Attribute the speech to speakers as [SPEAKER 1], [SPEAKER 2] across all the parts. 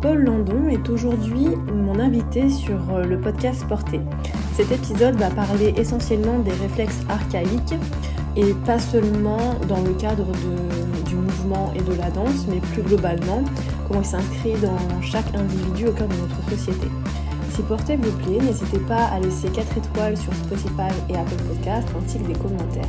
[SPEAKER 1] Paul Landon est aujourd'hui mon invité sur euh, le podcast Porté. Cet épisode va parler essentiellement des réflexes archaïques et pas seulement dans le cadre du mouvement et de la danse, mais plus globalement, comment ils s'inscrivent dans chaque individu au cœur de notre société. Si Porté vous plaît, n'hésitez pas à laisser 4 étoiles sur Spotify et Apple Podcast ainsi que des commentaires.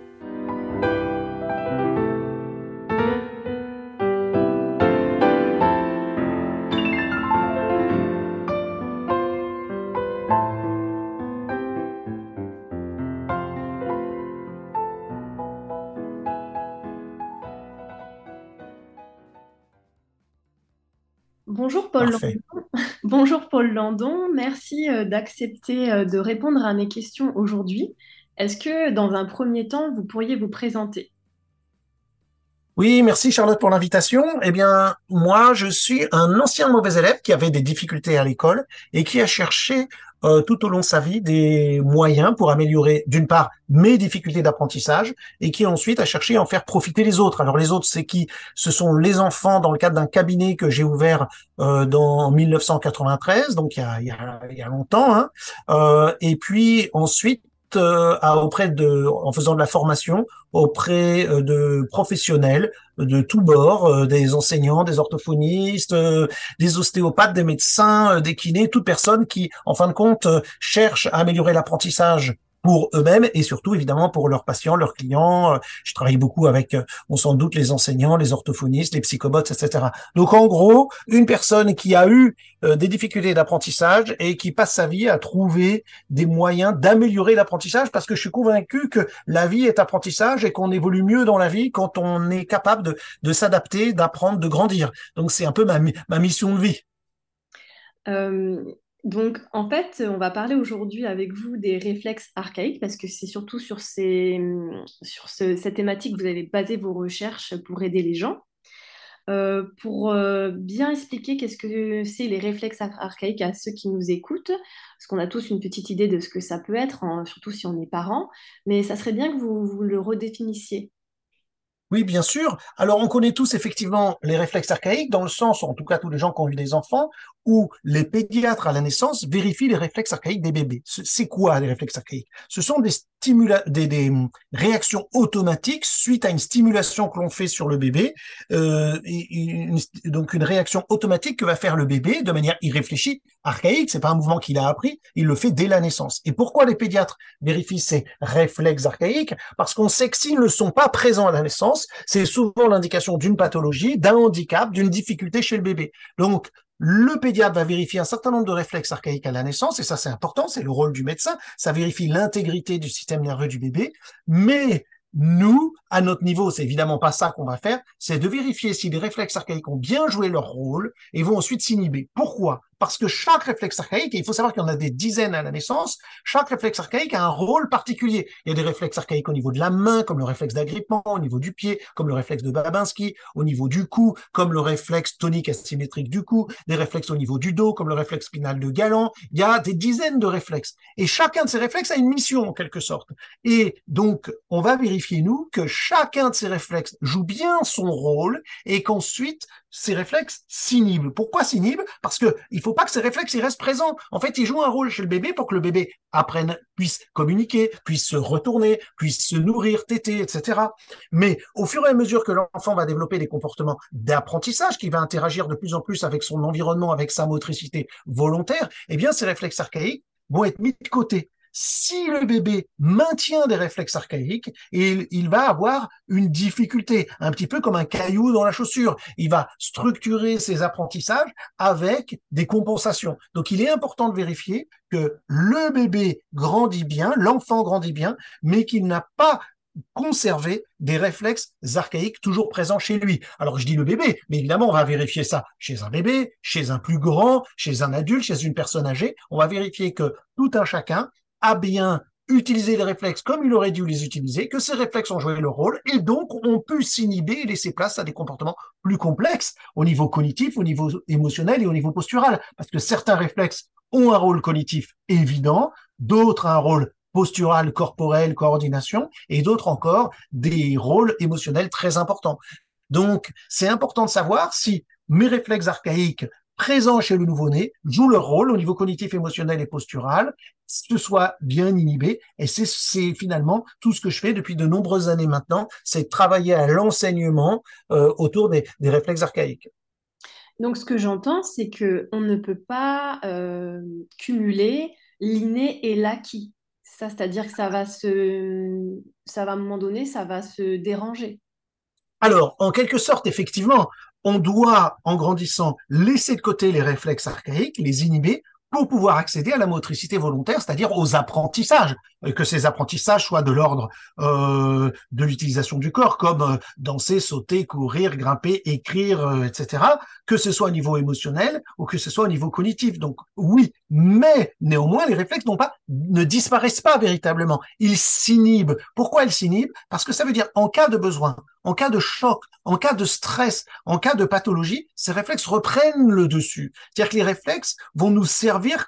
[SPEAKER 1] Paul Landon. Bonjour Paul Landon, merci euh, d'accepter euh, de répondre à mes questions aujourd'hui. Est-ce que dans un premier temps, vous pourriez vous présenter?
[SPEAKER 2] Oui, merci Charlotte pour l'invitation. Eh bien, moi, je suis un ancien mauvais élève qui avait des difficultés à l'école et qui a cherché euh, tout au long de sa vie des moyens pour améliorer, d'une part, mes difficultés d'apprentissage et qui ensuite a cherché à en faire profiter les autres. Alors les autres, c'est qui? Ce sont les enfants dans le cadre d'un cabinet que j'ai ouvert euh, dans 1993, donc il y a, il y a, il y a longtemps. Hein. Euh, et puis ensuite, euh, auprès de, en faisant de la formation auprès euh, de professionnels de tous bords, euh, des enseignants, des orthophonistes, des ostéopathes, des médecins, des kinés, toute personne qui, en fin de compte, cherche à améliorer l'apprentissage pour eux-mêmes et surtout évidemment pour leurs patients, leurs clients. Je travaille beaucoup avec, on s'en doute, les enseignants, les orthophonistes, les psychobots, etc. Donc en gros, une personne qui a eu euh, des difficultés d'apprentissage et qui passe sa vie à trouver des moyens d'améliorer l'apprentissage parce que je suis convaincu que la vie est apprentissage et qu'on évolue mieux dans la vie quand on est capable de, de s'adapter, d'apprendre, de grandir. Donc c'est un peu ma, ma mission de vie.
[SPEAKER 1] Euh, donc, en fait, on va parler aujourd'hui avec vous des réflexes archaïques parce que c'est surtout sur, ces, sur cette thématique que vous avez basé vos recherches pour aider les gens. Euh, pour euh, bien expliquer qu'est-ce que c'est les réflexes archaïques à ceux qui nous écoutent, parce qu'on a tous une petite idée de ce que ça peut être, surtout si on est parent, mais ça serait bien que vous le redéfinissiez.
[SPEAKER 2] Oui, bien sûr. Alors, on connaît tous effectivement les réflexes archaïques, dans le sens, en tout cas tous les gens qui ont eu des enfants, où les pédiatres à la naissance vérifient les réflexes archaïques des bébés. C'est quoi les réflexes archaïques? Ce sont des, des, réactions automatiques suite à une stimulation que l'on fait sur le bébé, euh, donc une réaction automatique que va faire le bébé de manière irréfléchie, archaïque. C'est pas un mouvement qu'il a appris, il le fait dès la naissance. Et pourquoi les pédiatres vérifient ces réflexes archaïques? Parce qu'on sait que s'ils ne sont pas présents à la naissance, c'est souvent l'indication d'une pathologie, d'un handicap, d'une difficulté chez le bébé. Donc, le pédiatre va vérifier un certain nombre de réflexes archaïques à la naissance, et ça c'est important, c'est le rôle du médecin, ça vérifie l'intégrité du système nerveux du bébé, mais nous, à notre niveau, c'est évidemment pas ça qu'on va faire, c'est de vérifier si les réflexes archaïques ont bien joué leur rôle et vont ensuite s'inhiber. Pourquoi? Parce que chaque réflexe archaïque, et il faut savoir qu'il y en a des dizaines à la naissance, chaque réflexe archaïque a un rôle particulier. Il y a des réflexes archaïques au niveau de la main, comme le réflexe d'agrippement, au niveau du pied, comme le réflexe de Babinski, au niveau du cou, comme le réflexe tonique asymétrique du cou, des réflexes au niveau du dos, comme le réflexe spinal de Galant. Il y a des dizaines de réflexes. Et chacun de ces réflexes a une mission, en quelque sorte. Et donc, on va vérifier, nous, que chacun de ces réflexes joue bien son rôle et qu'ensuite ces réflexes s'inhibent. Pourquoi s'inhibent? Parce que il faut pas que ces réflexes restent présents. En fait, ils jouent un rôle chez le bébé pour que le bébé apprenne, puisse communiquer, puisse se retourner, puisse se nourrir, téter, etc. Mais au fur et à mesure que l'enfant va développer des comportements d'apprentissage, qui va interagir de plus en plus avec son environnement, avec sa motricité volontaire, eh bien, ces réflexes archaïques vont être mis de côté si le bébé maintient des réflexes archaïques, il, va avoir une difficulté, un petit peu comme un caillou dans la chaussure. Il va structurer ses apprentissages avec des compensations. Donc il est important de vérifier que le bébé grandit bien, l'enfant grandit bien, mais qu'il n'a pas conserver des réflexes archaïques toujours présents chez lui. Alors je dis le bébé, mais évidemment on va vérifier ça chez un bébé, chez un plus grand, chez un adulte, chez une personne âgée. On va vérifier que tout un chacun a bien utilisé les réflexes comme il aurait dû les utiliser, que ces réflexes ont joué leur rôle et donc on peut s'inhiber et laisser place à des comportements plus complexes au niveau cognitif, au niveau émotionnel et au niveau postural. Parce que certains réflexes ont un rôle cognitif évident, d'autres un rôle postural, corporel, coordination, et d'autres encore des rôles émotionnels très importants. Donc, c'est important de savoir si mes réflexes archaïques présents chez le nouveau-né jouent leur rôle au niveau cognitif, émotionnel et postural, ce soit bien inhibé. Et c'est finalement tout ce que je fais depuis de nombreuses années maintenant, c'est travailler à l'enseignement euh, autour des, réflexes archaïques.
[SPEAKER 1] Donc, ce que j'entends, c'est que on ne peut pas euh, cumuler l'inné et l'acquis c'est-à-dire que ça va se, ça va à un moment donné, ça va se déranger.
[SPEAKER 2] Alors, en quelque sorte, effectivement, on doit, en grandissant, laisser de côté les réflexes archaïques, les inhiber, pour pouvoir accéder à la motricité volontaire, c'est-à-dire aux apprentissages, que ces apprentissages soient de l'ordre euh, de l'utilisation du corps, comme euh, danser, sauter, courir, grimper, écrire, euh, etc., que ce soit au niveau émotionnel ou que ce soit au niveau cognitif. Donc oui, mais néanmoins, les réflexes n'ont pas, ne disparaissent pas véritablement. Ils s'inhibent. Pourquoi ils s'inhibent? Parce que ça veut dire en cas de besoin, en cas de choc, en cas de stress, en cas de pathologie, ces réflexes reprennent le dessus. C'est-à-dire que les réflexes vont nous servir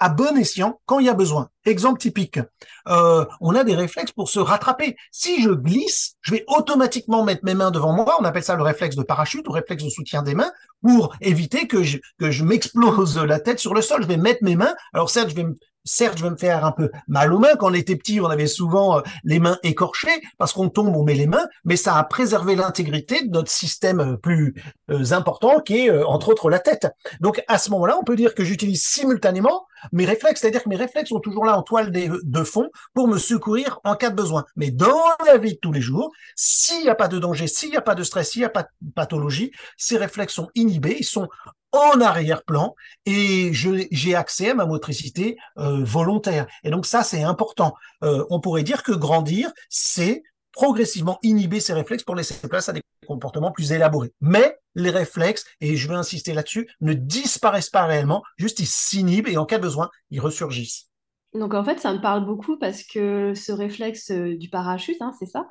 [SPEAKER 2] à bon escient quand il y a besoin. Exemple typique, euh, on a des réflexes pour se rattraper. Si je glisse, je vais automatiquement mettre mes mains devant moi, on appelle ça le réflexe de parachute ou réflexe de soutien des mains, pour éviter que je, que je m'explose la tête sur le sol. Je vais mettre mes mains, alors certes, je vais certes, je vais me faire un peu mal aux mains. Quand on était petit, on avait souvent euh, les mains écorchées parce qu'on tombe, on met les mains, mais ça a préservé l'intégrité de notre système euh, plus euh, important qui est entre autres la tête. Donc à ce moment-là, on peut dire que j'utilise simultanément mes réflexes, c'est-à-dire que mes réflexes sont toujours là en toile de fond pour me secourir en cas de besoin. Mais dans la vie de tous les jours, s'il n'y a pas de danger, s'il n'y a pas de stress, s'il n'y a pas de pathologie, ces réflexes sont inhibés, ils sont en arrière-plan et j'ai accès à ma motricité euh, volontaire. Et donc ça, c'est important. Euh, on pourrait dire que grandir, c'est progressivement inhiber ces réflexes pour laisser place à des comportements plus élaborés. Mais les réflexes, et je vais insister là-dessus, ne disparaissent pas réellement, juste ils s'inhibent et en cas de besoin, ils ressurgissent.
[SPEAKER 1] Donc en fait, ça me parle beaucoup parce que ce réflexe euh, du parachute, hein, c'est ça.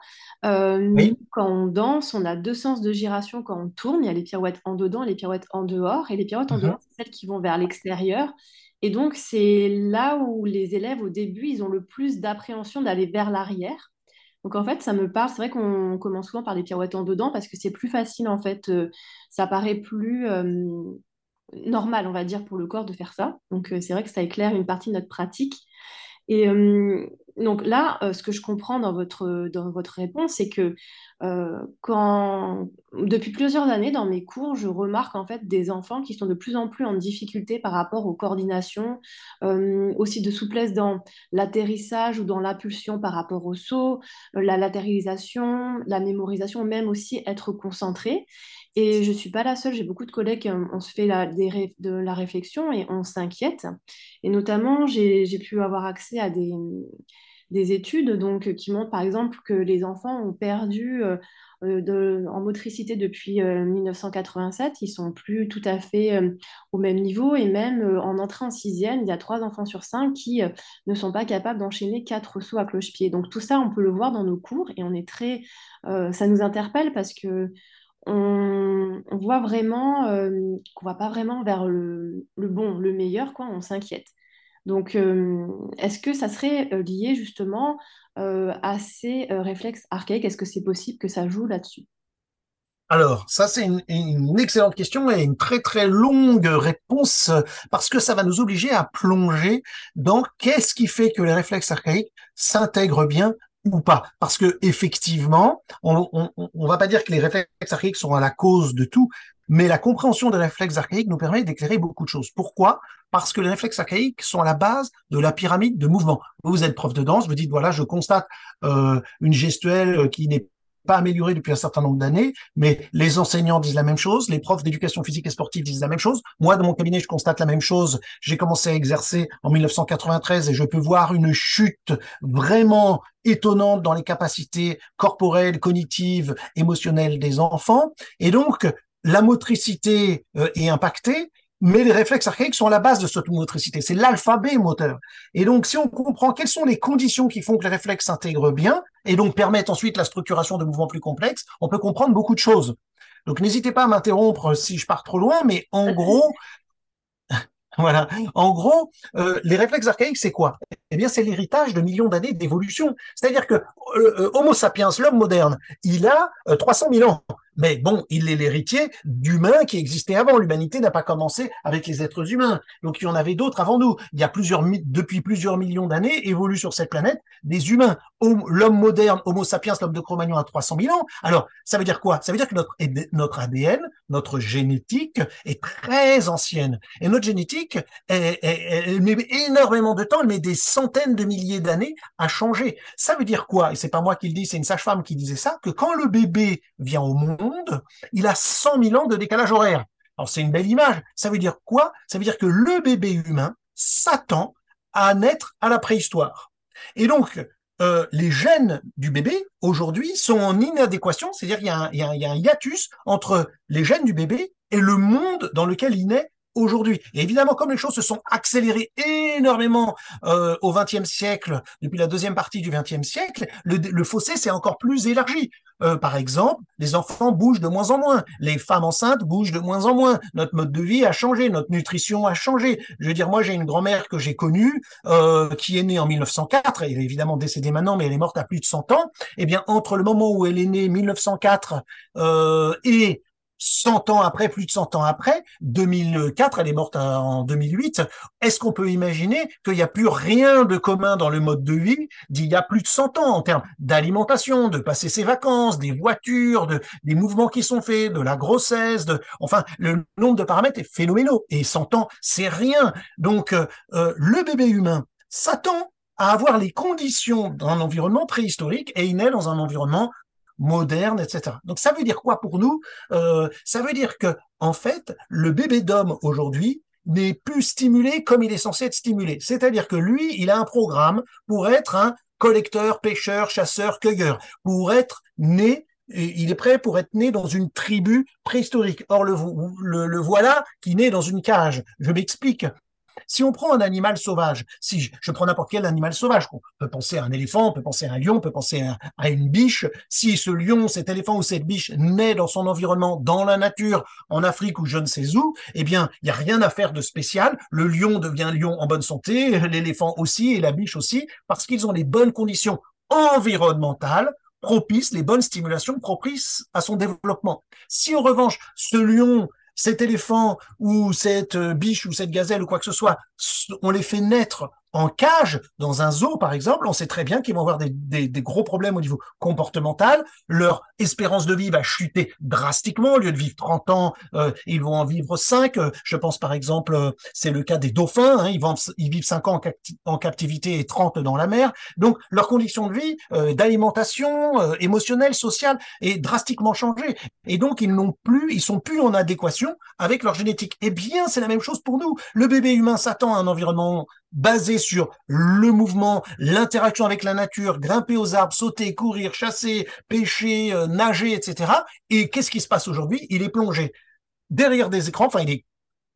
[SPEAKER 1] Euh, quand on danse, on a deux sens de giration quand on tourne. Il y a les pirouettes en dedans et les pirouettes en dehors. Et les pirouettes en mhm. dehors, c'est celles qui vont vers l'extérieur. Et donc c'est là où les élèves, au début, ils ont le plus d'appréhension d'aller vers l'arrière. Donc en fait, ça me parle. C'est vrai qu'on commence souvent par les pirouettes en dedans parce que c'est plus facile en fait. Euh, ça paraît plus normal, on va dire, pour le corps de faire ça. Donc c'est vrai que ça éclaire une partie de notre pratique. Et euh, donc là, euh, ce que je comprends dans votre, réponse, c'est que euh, quand, depuis plusieurs années dans mes cours, je remarque en fait des enfants qui sont de plus en plus en difficulté par rapport aux coordinations, aussi de souplesse dans l'atterrissage ou dans l'impulsion par rapport au saut, la latéralisation, la mémorisation, même aussi être concentré. Et je ne suis pas la seule, j'ai beaucoup de collègues, euh, on, se fait la, de la réflexion et on s'inquiète. Et notamment, j'ai pu avoir accès à des, des études donc, qui montrent par exemple que les enfants ont perdu euh, euh, en motricité depuis 1987. Ils sont plus tout à fait au même niveau et même en entrée en sixième, il y a trois enfants sur cinq qui ne sont pas capables d'enchaîner quatre sauts à cloche-pied. Donc tout ça, on peut le voir dans nos cours et on est très, ça nous interpelle parce que on, voit vraiment euh, qu'on va pas vraiment vers le, bon, le meilleur, quoi, on s'inquiète. Donc, euh, est-ce que ça serait euh, lié justement à ces réflexes archaïques? Est-ce que c'est possible que ça joue là-dessus?
[SPEAKER 2] Alors, ça c'est une, excellente question et une très très longue réponse parce que ça va nous obliger à plonger dans qu'est-ce qui fait que les réflexes archaïques s'intègrent bien ou pas Parce que effectivement, on, on, va pas dire que les réflexes archaïques sont à la cause de tout, mais la compréhension des réflexes archaïques nous permet d'éclairer beaucoup de choses. Pourquoi? Parce que les réflexes archaïques sont à la base de la pyramide de mouvement. Vous êtes prof de danse, vous dites voilà, je constate euh, une gestuelle qui n'est pas amélioré depuis un certain nombre d'années, mais les enseignants disent la même chose, les profs d'éducation physique et sportive disent la même chose. Moi, dans mon cabinet, je constate la même chose. J'ai commencé à exercer en 1993 et je peux voir une chute vraiment étonnante dans les capacités corporelles, cognitives, émotionnelles des enfants. Et donc, la motricité euh, est impactée, mais les réflexes archaïques sont à la base de cette motricité. C'est l'alphabet moteur. Et donc, si on comprend quelles sont les conditions qui font que les réflexes s'intègrent bien et donc permettent ensuite la structuration de mouvements plus complexes, on peut comprendre beaucoup de choses. Donc, n'hésitez pas à m'interrompre si je pars trop loin, mais en gros, voilà. En gros, euh, les réflexes archaïques, c'est quoi? Eh bien, c'est l'héritage de millions d'années d'évolution. C'est-à-dire que euh, euh, Homo sapiens, l'homme moderne, il a 300 000 ans. Mais bon, il est l'héritier d'humains qui existaient avant. L'humanité n'a pas commencé avec les êtres humains. Donc il y en avait d'autres avant nous. Il y a plusieurs, depuis plusieurs millions d'années, évoluent sur cette planète des humains. L'homme moderne, Homo sapiens, l'homme de Cro-Magnon a 300 000 ans. Alors, ça veut dire quoi? Ça veut dire que notre, ADN, notre génétique est très ancienne. Et notre génétique, elle, met énormément de temps, elle met des centaines de milliers d'années à changer. Ça veut dire quoi? Et c'est pas moi qui le dis, c'est une sage-femme qui disait ça, que quand le bébé vient au monde, il a 100 000 ans de décalage horaire. Alors c'est une belle image. Ça veut dire quoi? Ça veut dire que le bébé humain s'attend à naître à la préhistoire. Et donc, euh, les gènes du bébé, aujourd'hui, sont en inadéquation, c'est-à-dire qu'il y, a un hiatus entre les gènes du bébé et le monde dans lequel il naît aujourd'hui. Et évidemment, comme les choses se sont accélérées énormément euh, au XXe siècle, depuis la deuxième partie du XXe siècle, le, le fossé s'est encore plus élargi. Euh, par exemple, les enfants bougent de moins en moins, les femmes enceintes bougent de moins en moins, notre mode de vie a changé, notre nutrition a changé. Je veux dire, moi j'ai une grand-mère que j'ai connue, euh, qui est née en 1904, elle est évidemment décédée maintenant, mais elle est morte à plus de 100 ans. Eh bien, entre le moment où elle est née, 1904, euh, et 100 ans après, plus de 100 ans après, 2004, elle est morte en 2008, est-ce qu'on peut imaginer qu'il n'y a plus rien de commun dans le mode de vie d'il y a plus de 100 ans en termes d'alimentation, de passer ses vacances, des voitures, de, des mouvements qui sont faits, de la grossesse, de, enfin, le nombre de paramètres est phénoménal et 100 ans, c'est rien. Donc, euh, euh, le bébé humain s'attend à avoir les conditions d'un environnement préhistorique et il naît dans un environnement moderne, etc. Donc ça veut dire quoi pour nous? Euh, Ça veut dire que en fait, le bébé d'homme aujourd'hui n'est plus stimulé comme il est censé être stimulé. C'est-à-dire que lui, il a un programme pour être un collecteur, pêcheur, chasseur, cueilleur, pour être né il est prêt pour être né dans une tribu préhistorique. Or, le, voilà qui naît dans une cage. Je m'explique. Si on prend un animal sauvage, si je, prends n'importe quel animal sauvage, on peut penser à un éléphant, on peut penser à un lion, on peut penser à, une biche. Si ce lion, cet éléphant ou cette biche naît dans son environnement, dans la nature, en Afrique ou je ne sais où, eh bien, il n'y a rien à faire de spécial. Le lion devient lion en bonne santé, l'éléphant aussi et la biche aussi, parce qu'ils ont les bonnes conditions environnementales propices, les bonnes stimulations propices à son développement. Si en revanche, ce lion cet éléphant ou cette euh, biche ou cette gazelle ou quoi que ce soit, on les fait naître en cage, dans un zoo par exemple, on sait très bien qu'ils vont avoir des, gros problèmes au niveau comportemental. Leur espérance de vie va chuter drastiquement. Au lieu de vivre 30 ans, euh, ils vont en vivre 5. Euh, je pense par exemple, euh, c'est le cas des dauphins. Hein, ils, vivent 5 ans en, captivité et 30 dans la mer. Donc leur condition de vie, d'alimentation, émotionnelle, sociale est drastiquement changée. Et donc ils n'ont plus, ils sont plus en adéquation avec leur génétique. Eh bien, c'est la même chose pour nous. Le bébé humain s'attend à un environnement basé sur le mouvement, l'interaction avec la nature, grimper aux arbres, sauter, courir, chasser, pêcher, euh, nager, etc. Et qu'est-ce qui se passe aujourd'hui? Il est plongé derrière des écrans, enfin il est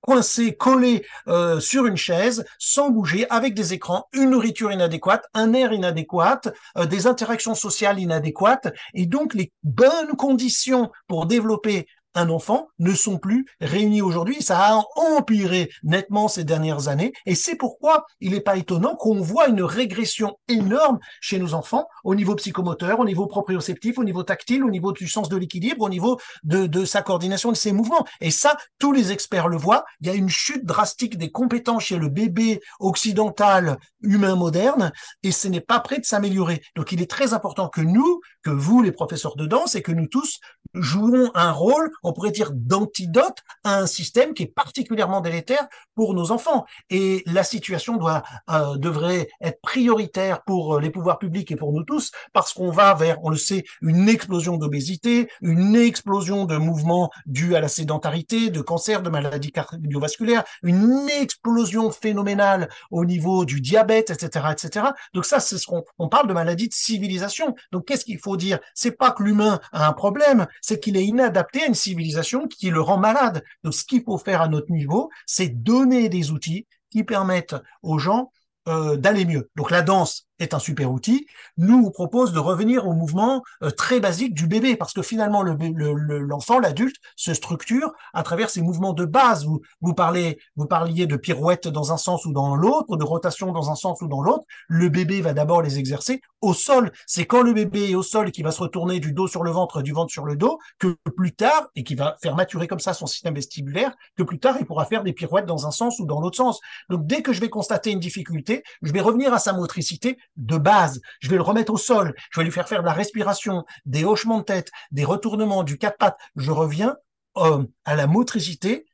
[SPEAKER 2] coincé, collé euh, sur une chaise, sans bouger, avec des écrans, une nourriture inadéquate, un air inadéquat, euh, des interactions sociales inadéquates, et donc les bonnes conditions pour développer un enfant ne sont plus réunis aujourd'hui. Ça a empiré nettement ces dernières années et c'est pourquoi il n'est pas étonnant qu'on voit une régression énorme chez nos enfants au niveau psychomoteur, au niveau proprioceptif, au niveau tactile, au niveau du sens de l'équilibre, au niveau de, de sa coordination de ses mouvements. Et ça, tous les experts le voient. Il y a une chute drastique des compétences chez le bébé occidental humain moderne et ce n'est pas prêt de s'améliorer. Donc il est très important que nous, que vous, les professeurs de danse, et que nous tous jouons un rôle, on pourrait dire, d'antidote à un système qui est particulièrement délétère pour nos enfants. Et la situation doit euh, devrait être prioritaire pour les pouvoirs publics et pour nous tous, parce qu'on va vers, on le sait, une explosion d'obésité, une explosion de mouvements dus à la sédentarité, de cancer, de maladies cardiovasculaires, une explosion phénoménale au niveau du diabète, etc., etc. Donc ça, c'est ce qu'on on parle de maladie de civilisation. Donc qu'est-ce qu'il faut dire C'est pas que l'humain a un problème, c'est qu'il est inadapté à une civilisation qui le rend malade. Donc ce qu'il faut faire à notre niveau, c'est donner des outils qui permettent aux gens euh, d'aller mieux. Donc la danse, est un super outil, nous propose de revenir au mouvement euh, très basique du bébé, parce que finalement l'enfant, l'adulte, se structure à travers ces mouvements de base. Vous, parlez, vous parliez de pirouette dans un sens ou dans l'autre, de rotation dans un sens ou dans l'autre. Le bébé va d'abord les exercer au sol. C'est quand le bébé est au sol qui va se retourner du dos sur le ventre, du ventre sur le dos, que plus tard, et qui va faire maturer comme ça son système vestibulaire, que plus tard il pourra faire des pirouettes dans un sens ou dans l'autre sens. Donc dès que je vais constater une difficulté, je vais revenir à sa motricité de base. Je vais le remettre au sol. Je vais lui faire faire de la respiration, des hochements de tête, des retournements, du quatre pattes. Je reviens euh, à la motricité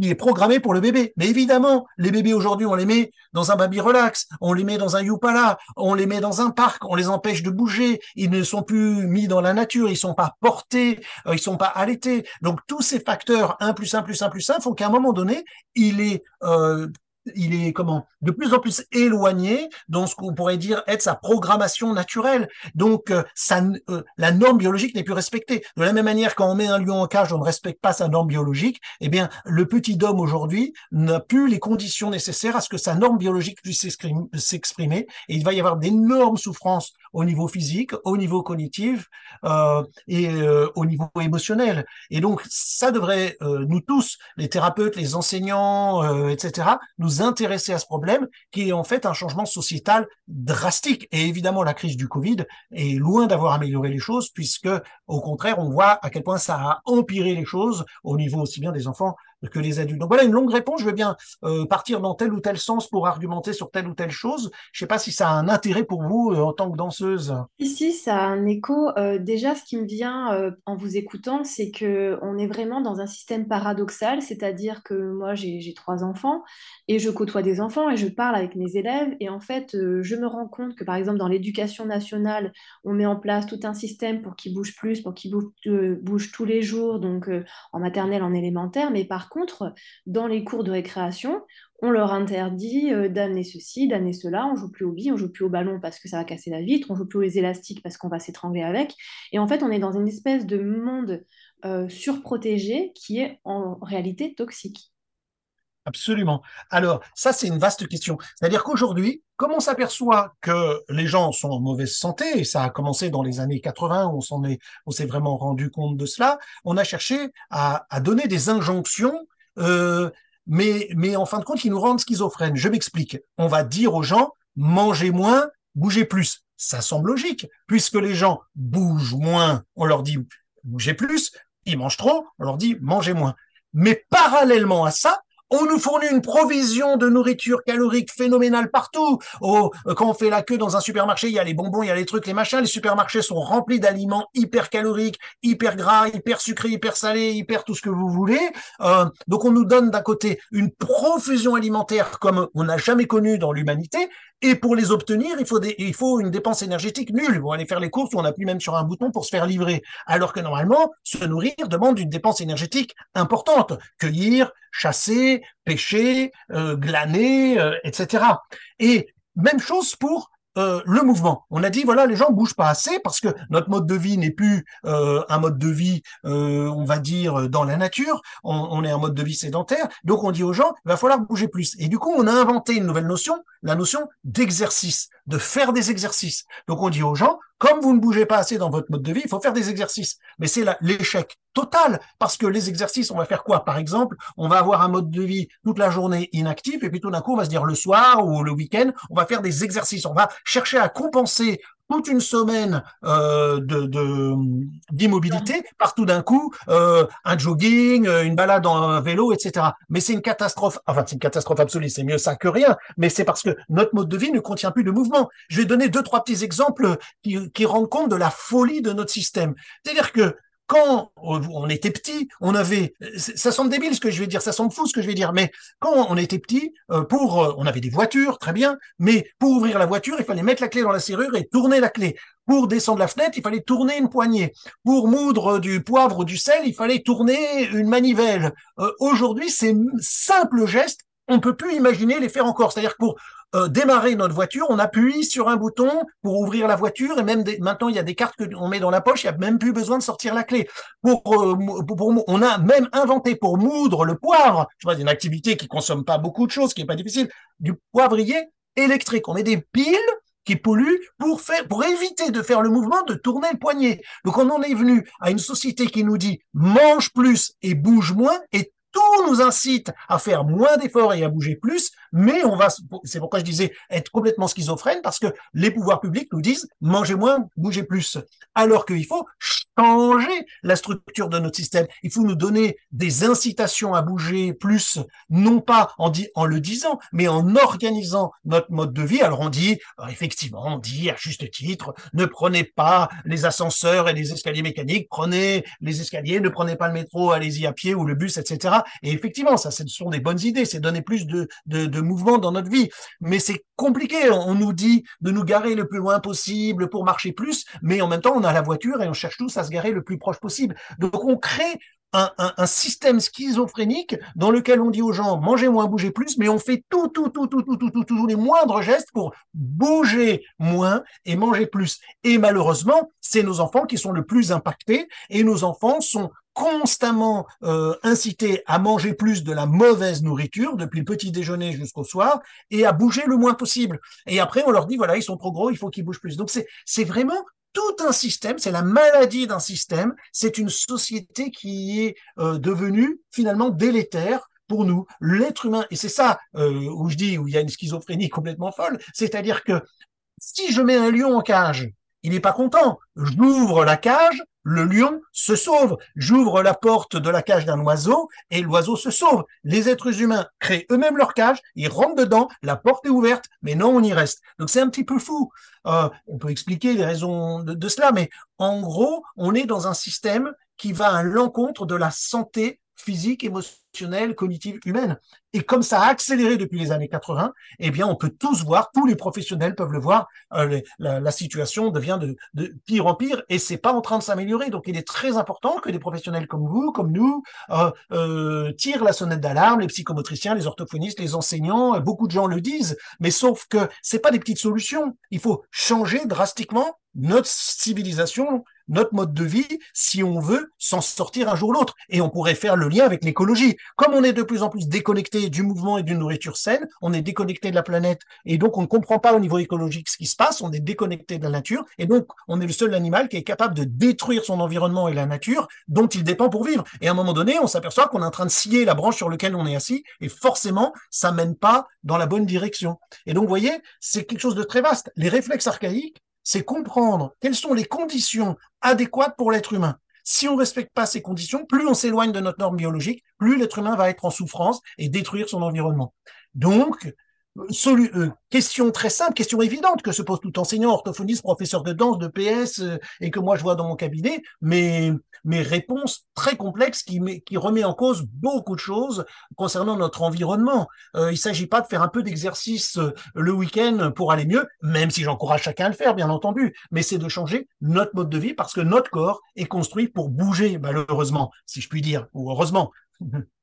[SPEAKER 2] qui est programmée pour le bébé. Mais évidemment, les bébés aujourd'hui, on les met dans un baby relax, on les met dans un yupala, on les met dans un parc, on les empêche de bouger, ils ne sont plus mis dans la nature, ils sont pas portés, euh, ils sont pas allaités. Donc tous ces facteurs 1 plus 1 plus 1 plus 1 font qu'à un moment donné, il est euh, il est comment de plus en plus éloigné dans ce qu'on pourrait dire être sa programmation naturelle. Donc euh, ça, euh, la norme biologique n'est plus respectée. De la même manière, quand on met un lion en cage, on ne respecte pas sa norme biologique. Eh bien, le petit homme aujourd'hui n'a plus les conditions nécessaires à ce que sa norme biologique puisse s'exprimer. Et il va y avoir d'énormes souffrances au niveau physique, au niveau cognitif euh, et euh, au niveau émotionnel. Et donc, ça devrait nous tous, les thérapeutes, les enseignants, etc., nous intéresser à ce problème qui est en fait un changement sociétal drastique. Et évidemment, la crise du Covid est loin d'avoir amélioré les choses puisque, au contraire, on voit à quel point ça a empiré les choses au niveau aussi bien des enfants que les adultes. Donc voilà une longue réponse. Je veux bien euh, partir dans tel ou tel sens pour argumenter sur telle ou telle chose. Je ne sais pas si ça a un intérêt pour vous euh, en tant que danseuse.
[SPEAKER 1] Ici, ça a un écho. Euh, déjà, ce qui me vient en vous écoutant, c'est que on est vraiment dans un système paradoxal, c'est-à-dire que moi, j'ai trois enfants et je côtoie des enfants et je parle avec mes élèves et en fait, je me rends compte que par exemple dans l'éducation nationale, on met en place tout un système pour qu'ils bougent plus, pour qu'ils bougent, bougent, tous les jours, donc en maternelle, en élémentaire, mais par contre, dans les cours de récréation, on leur interdit euh, d'amener ceci, d'amener cela, on joue plus au billes, on joue plus au ballon parce que ça va casser la vitre, on joue plus aux élastiques parce qu'on va s'étrangler avec. Et en fait, on est dans une espèce de monde euh, surprotégé qui est en réalité toxique.
[SPEAKER 2] Absolument. Alors, ça, c'est une vaste question. C'est-à-dire qu'aujourd'hui, comme on s'aperçoit que les gens sont en mauvaise santé, et ça a commencé dans les années 80, on s'en est, on s'est vraiment rendu compte de cela, on a cherché à, donner des injonctions, euh, mais, mais en fin de compte, qui nous rendent schizophrènes. Je m'explique. On va dire aux gens, mangez moins, bougez plus. Ça semble logique, puisque les gens bougent moins, on leur dit bougez plus, ils mangent trop, on leur dit mangez moins. Mais parallèlement à ça, on nous fournit une provision de nourriture calorique phénoménale partout. Oh, quand on fait la queue dans un supermarché, il y a les bonbons, il y a les trucs, les machins. Les supermarchés sont remplis d'aliments hyper caloriques, hyper gras, hyper sucrés, hyper salés, hyper tout ce que vous voulez. Euh, donc on nous donne d'un côté une profusion alimentaire comme on n'a jamais connu dans l'humanité, et pour les obtenir, il faut, une dépense énergétique nulle. On aller faire les courses, on appuie même sur un bouton pour se faire livrer. Alors que normalement, se nourrir demande une dépense énergétique importante. Cueillir, chasser, pêcher, euh, glaner, euh, etc. Et même chose pour euh, le mouvement. On a dit voilà, les gens bougent pas assez parce que notre mode de vie n'est plus euh, un mode de vie, euh, on va dire dans la nature. On, on, est un mode de vie sédentaire. Donc on dit aux gens, il va falloir bouger plus. Et du coup, on a inventé une nouvelle notion, la notion d'exercice, de faire des exercices. Donc on dit aux gens, comme vous ne bougez pas assez dans votre mode de vie, il faut faire des exercices. Mais c'est l'échec total, parce que les exercices, on va faire quoi? Par exemple, on va avoir un mode de vie toute la journée inactif, et puis tout d'un coup, on va se dire le soir ou le week-end, on va faire des exercices. On va chercher à compenser toute une semaine euh, de d'immobilité, partout d'un coup, euh, un jogging, euh, une balade en vélo, etc. Mais c'est une catastrophe. Enfin, c'est une catastrophe absolue. C'est mieux ça que rien. Mais c'est parce que notre mode de vie ne contient plus de mouvement. Je vais donner deux trois petits exemples qui, qui rendent compte de la folie de notre système. C'est-à-dire que quand on était petit, on avait, ça semble débile ce que je vais dire, ça semble fou ce que je vais dire, mais quand on était petit, euh, pour, euh, on avait des voitures, très bien, mais pour ouvrir la voiture, il fallait mettre la clé dans la serrure et tourner la clé. Pour descendre la fenêtre, il fallait tourner une poignée. Pour moudre du poivre ou du sel, il fallait tourner une manivelle. Euh, aujourd'hui, ces simples gestes, on peut plus imaginer les faire encore. C'est-à-dire pour euh, démarrer notre voiture, on appuie sur un bouton pour ouvrir la voiture et même maintenant il y a des cartes qu'on met dans la poche, il n'y a même plus besoin de sortir la clé. Pour, euh, pour, on a même inventé pour moudre le poivre, je vois, une activité qui consomme pas beaucoup de choses, qui est pas difficile, du poivrier électrique. On met des piles qui polluent pour faire, pour éviter de faire le mouvement de tourner le poignet. Donc on en est venu à une société qui nous dit mange plus et bouge moins et tout nous incite à faire moins d'efforts et à bouger plus, mais on va, c'est pourquoi je disais être complètement schizophrène, parce que les pouvoirs publics nous disent mangez moins, bougez plus, alors qu'il faut changer la structure de notre système. Il faut nous donner des incitations à bouger plus, non pas en, en le disant, mais en organisant notre mode de vie. Alors on dit, euh, effectivement, on dit à juste titre, ne prenez pas les ascenseurs et les escaliers mécaniques, prenez les escaliers, ne prenez pas le métro, allez-y à pied ou le bus, etc. Et effectivement, ça, ce sont des bonnes idées, c'est donner plus de, de, de mouvement dans notre vie. Mais c'est compliqué. On nous dit de nous garer le plus loin possible pour marcher plus, mais en même temps, on a la voiture et on cherche tous à se garer le plus proche possible. Donc, on crée un, système schizophrénique dans lequel on dit aux gens mangez moins, bougez plus, mais on fait tout, tout, tout, tout, tout, tout, tout, tous les moindres gestes pour bouger moins et manger plus. Et malheureusement, c'est nos enfants qui sont le plus impactés et nos enfants sont constamment euh, incités à manger plus de la mauvaise nourriture depuis le petit déjeuner jusqu'au soir et à bouger le moins possible. Et après, on leur dit voilà, ils sont trop gros, il faut qu'ils bougent plus. Donc c'est c'est vraiment tout un système, c'est la maladie d'un système, c'est une société qui est euh, devenue finalement délétère pour nous, l'être humain. Et c'est ça euh, où je dis, où il y a une schizophrénie complètement folle, c'est-à-dire que si je mets un lion en cage, il n'est pas content. J'ouvre la cage, le lion se sauve. J'ouvre la porte de la cage d'un oiseau et l'oiseau se sauve. Les êtres humains créent eux-mêmes leur cage, ils rentrent dedans, la porte est ouverte, mais non, on y reste. Donc c'est un petit peu fou. Euh, on peut expliquer les raisons de, cela, mais en gros, on est dans un système qui va à l'encontre de la santé physique, émotionnelle, cognitive, humaine. Et comme ça a accéléré depuis les années 80, eh bien, on peut tous voir, tous les professionnels peuvent le voir, euh, la, la, situation devient de, de, pire en pire et c'est pas en train de s'améliorer. Donc, il est très important que des professionnels comme vous, comme nous, euh, euh, tirent la sonnette d'alarme, les psychomotriciens, les orthophonistes, les enseignants, beaucoup de gens le disent, mais sauf que c'est pas des petites solutions. Il faut changer drastiquement notre civilisation, notre mode de vie, si on veut s'en sortir un jour ou l'autre. Et on pourrait faire le lien avec l'écologie. Comme on est de plus en plus déconnecté du mouvement et d'une nourriture saine, on est déconnecté de la planète et donc on ne comprend pas au niveau écologique ce qui se passe, on est déconnecté de la nature et donc on est le seul animal qui est capable de détruire son environnement et la nature dont il dépend pour vivre. Et à un moment donné, on s'aperçoit qu'on est en train de scier la branche sur laquelle on est assis et forcément, ça mène pas dans la bonne direction. Et donc, vous voyez, c'est quelque chose de très vaste. Les réflexes archaïques, c'est comprendre quelles sont les conditions adéquates pour l'être humain. Si on ne respecte pas ces conditions, plus on s'éloigne de notre norme biologique, plus l'être humain va être en souffrance et détruire son environnement. Donc, euh, question très simple, question évidente que se pose tout enseignant, orthophoniste, professeur de danse, de PS, euh, et que moi je vois dans mon cabinet, mais mes réponses très complexes qui, remet en cause beaucoup de choses concernant notre environnement. Euh, il s'agit pas de faire un peu d'exercice le week-end pour aller mieux, même si j'encourage chacun à le faire, bien entendu, mais c'est de changer notre mode de vie parce que notre corps est construit pour bouger, malheureusement, si je puis dire, ou heureusement.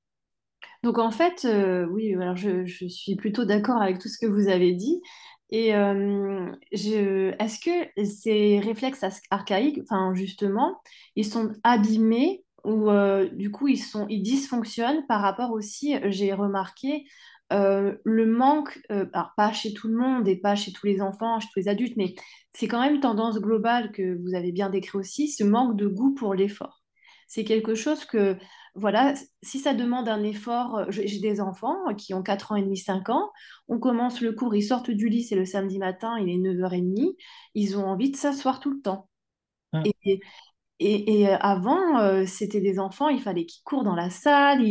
[SPEAKER 1] Donc en fait, euh, oui, alors je, suis plutôt d'accord avec tout ce que vous avez dit. Et euh, est-ce que ces réflexes archaïques, justement, ils sont abîmés ou euh, du coup ils dysfonctionnent par rapport aussi, j'ai remarqué, le manque, alors pas chez tout le monde et pas chez tous les enfants, chez tous les adultes, mais c'est quand même une tendance globale que vous avez bien décrit aussi, ce manque de goût pour l'effort. C'est quelque chose que, voilà, si ça demande un effort, euh, j'ai des enfants qui ont 4 ans et demi, 5 ans, on commence le cours, ils sortent du lit, c'est le samedi matin, il est 9h30, ils ont envie de s'asseoir tout le temps. Hum. Et, et, euh, avant, euh, c'était des enfants, il fallait qu'ils courent dans la salle,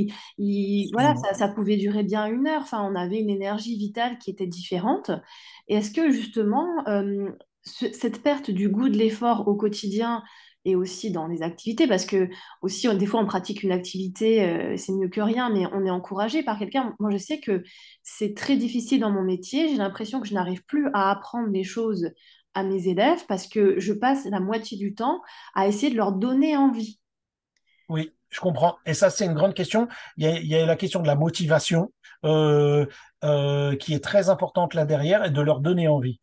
[SPEAKER 1] voilà, ça, pouvait durer bien une heure, enfin, on avait une énergie vitale qui était différente. Et est-ce que justement, cette perte du goût de l'effort au quotidien et aussi dans les activités, parce que aussi des fois on pratique une activité, euh, c'est mieux que rien, mais on est encouragé par quelqu'un. Moi je sais que c'est très difficile dans mon métier, j'ai l'impression que je n'arrive plus à apprendre les choses à mes élèves parce que je passe la moitié du temps à essayer de leur donner envie.
[SPEAKER 2] Oui, je comprends. Et ça, c'est une grande question. Il y a, la question de la motivation euh, euh, qui est très importante là derrière et de leur donner envie.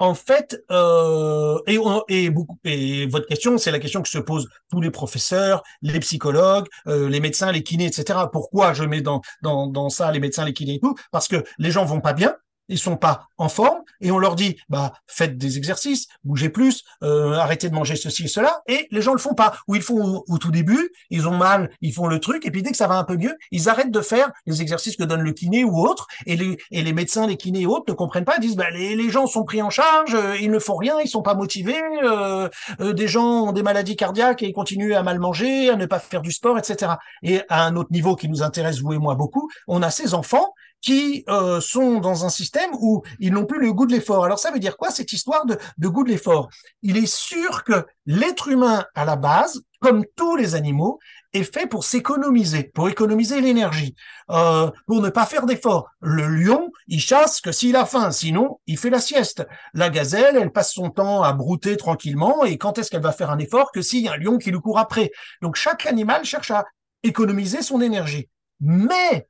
[SPEAKER 2] En fait, euh, et, et, beaucoup, et votre question, c'est la question que se posent tous les professeurs, les psychologues, euh, les médecins, les kinés, etc. Pourquoi je mets dans, dans, dans ça les médecins, les kinés et tout? Parce que les gens vont pas bien, ils sont pas en forme et on leur dit bah faites des exercices, bougez plus, euh, arrêtez de manger ceci et cela et les gens le font pas ou ils font au, tout début, ils ont mal, ils font le truc et puis dès que ça va un peu mieux, ils arrêtent de faire les exercices que donne le kiné ou autre et les et les médecins, les kinés et autres ne comprennent pas, ils disent bah les, les gens sont pris en charge, euh, ils ne font rien, ils sont pas motivés, euh, euh, des gens ont des maladies cardiaques et ils continuent à mal manger, à ne pas faire du sport, etc. Et à un autre niveau qui nous intéresse vous et moi beaucoup, on a ces enfants qui euh, sont dans un système où ils n'ont plus le goût de l'effort. Alors ça veut dire quoi cette histoire de, goût de l'effort? Il est sûr que l'être humain à la base, comme tous les animaux, est fait pour s'économiser, pour économiser l'énergie, euh, pour ne pas faire d'efforts. Le lion, il chasse que s'il a faim, sinon il fait la sieste. La gazelle, elle passe son temps à brouter tranquillement, et quand est-ce qu'elle va faire un effort que s'il y a un lion qui lui court après? Donc chaque animal cherche à économiser son énergie. Mais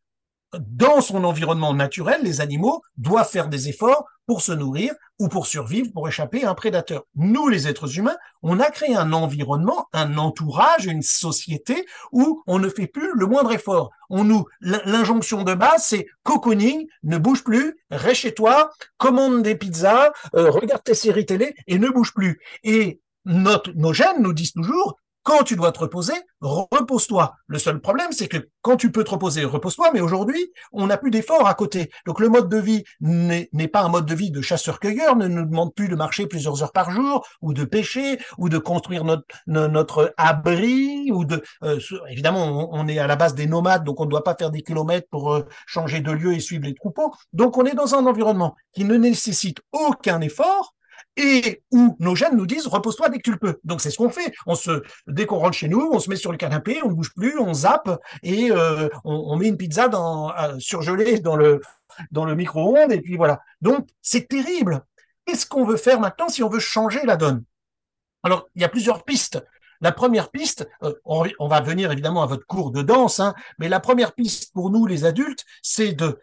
[SPEAKER 2] dans son environnement naturel, les animaux doivent faire des efforts pour se nourrir ou pour survivre, pour échapper à un prédateur. Nous, les êtres humains, on a créé un environnement, un entourage, une société où on ne fait plus le moindre effort. On nous, l'injonction de base, c'est cocooning, ne bouge plus, reste chez toi, commande des pizzas, euh, regarde tes séries télé et ne bouge plus. Et notre, nos gènes nous disent toujours, quand tu dois te reposer, repose-toi. Le seul problème, c'est que quand tu peux te reposer, repose-toi, mais aujourd'hui, on n'a plus d'efforts à côté. Donc le mode de vie n'est pas un mode de vie de chasseur-cueilleur, ne nous demande plus de marcher plusieurs heures par jour, ou de pêcher, ou de construire notre, abri, ou de... Euh, évidemment, on, est à la base des nomades, donc on ne doit pas faire des kilomètres pour euh, changer de lieu et suivre les troupeaux. Donc on est dans un environnement qui ne nécessite aucun effort, et où nos gènes nous disent repose-toi dès que tu le peux. Donc c'est ce qu'on fait. On se, dès qu'on rentre chez nous, on se met sur le canapé, on ne bouge plus, on zappe et euh, on, met une pizza dans, euh, surgelée dans le dans le micro-ondes et puis voilà. Donc c'est terrible. Qu'est-ce qu'on veut faire maintenant si on veut changer la donne? Alors il y a plusieurs pistes. La première piste, euh, on, va venir évidemment à votre cours de danse, hein, mais la première piste pour nous les adultes, c'est de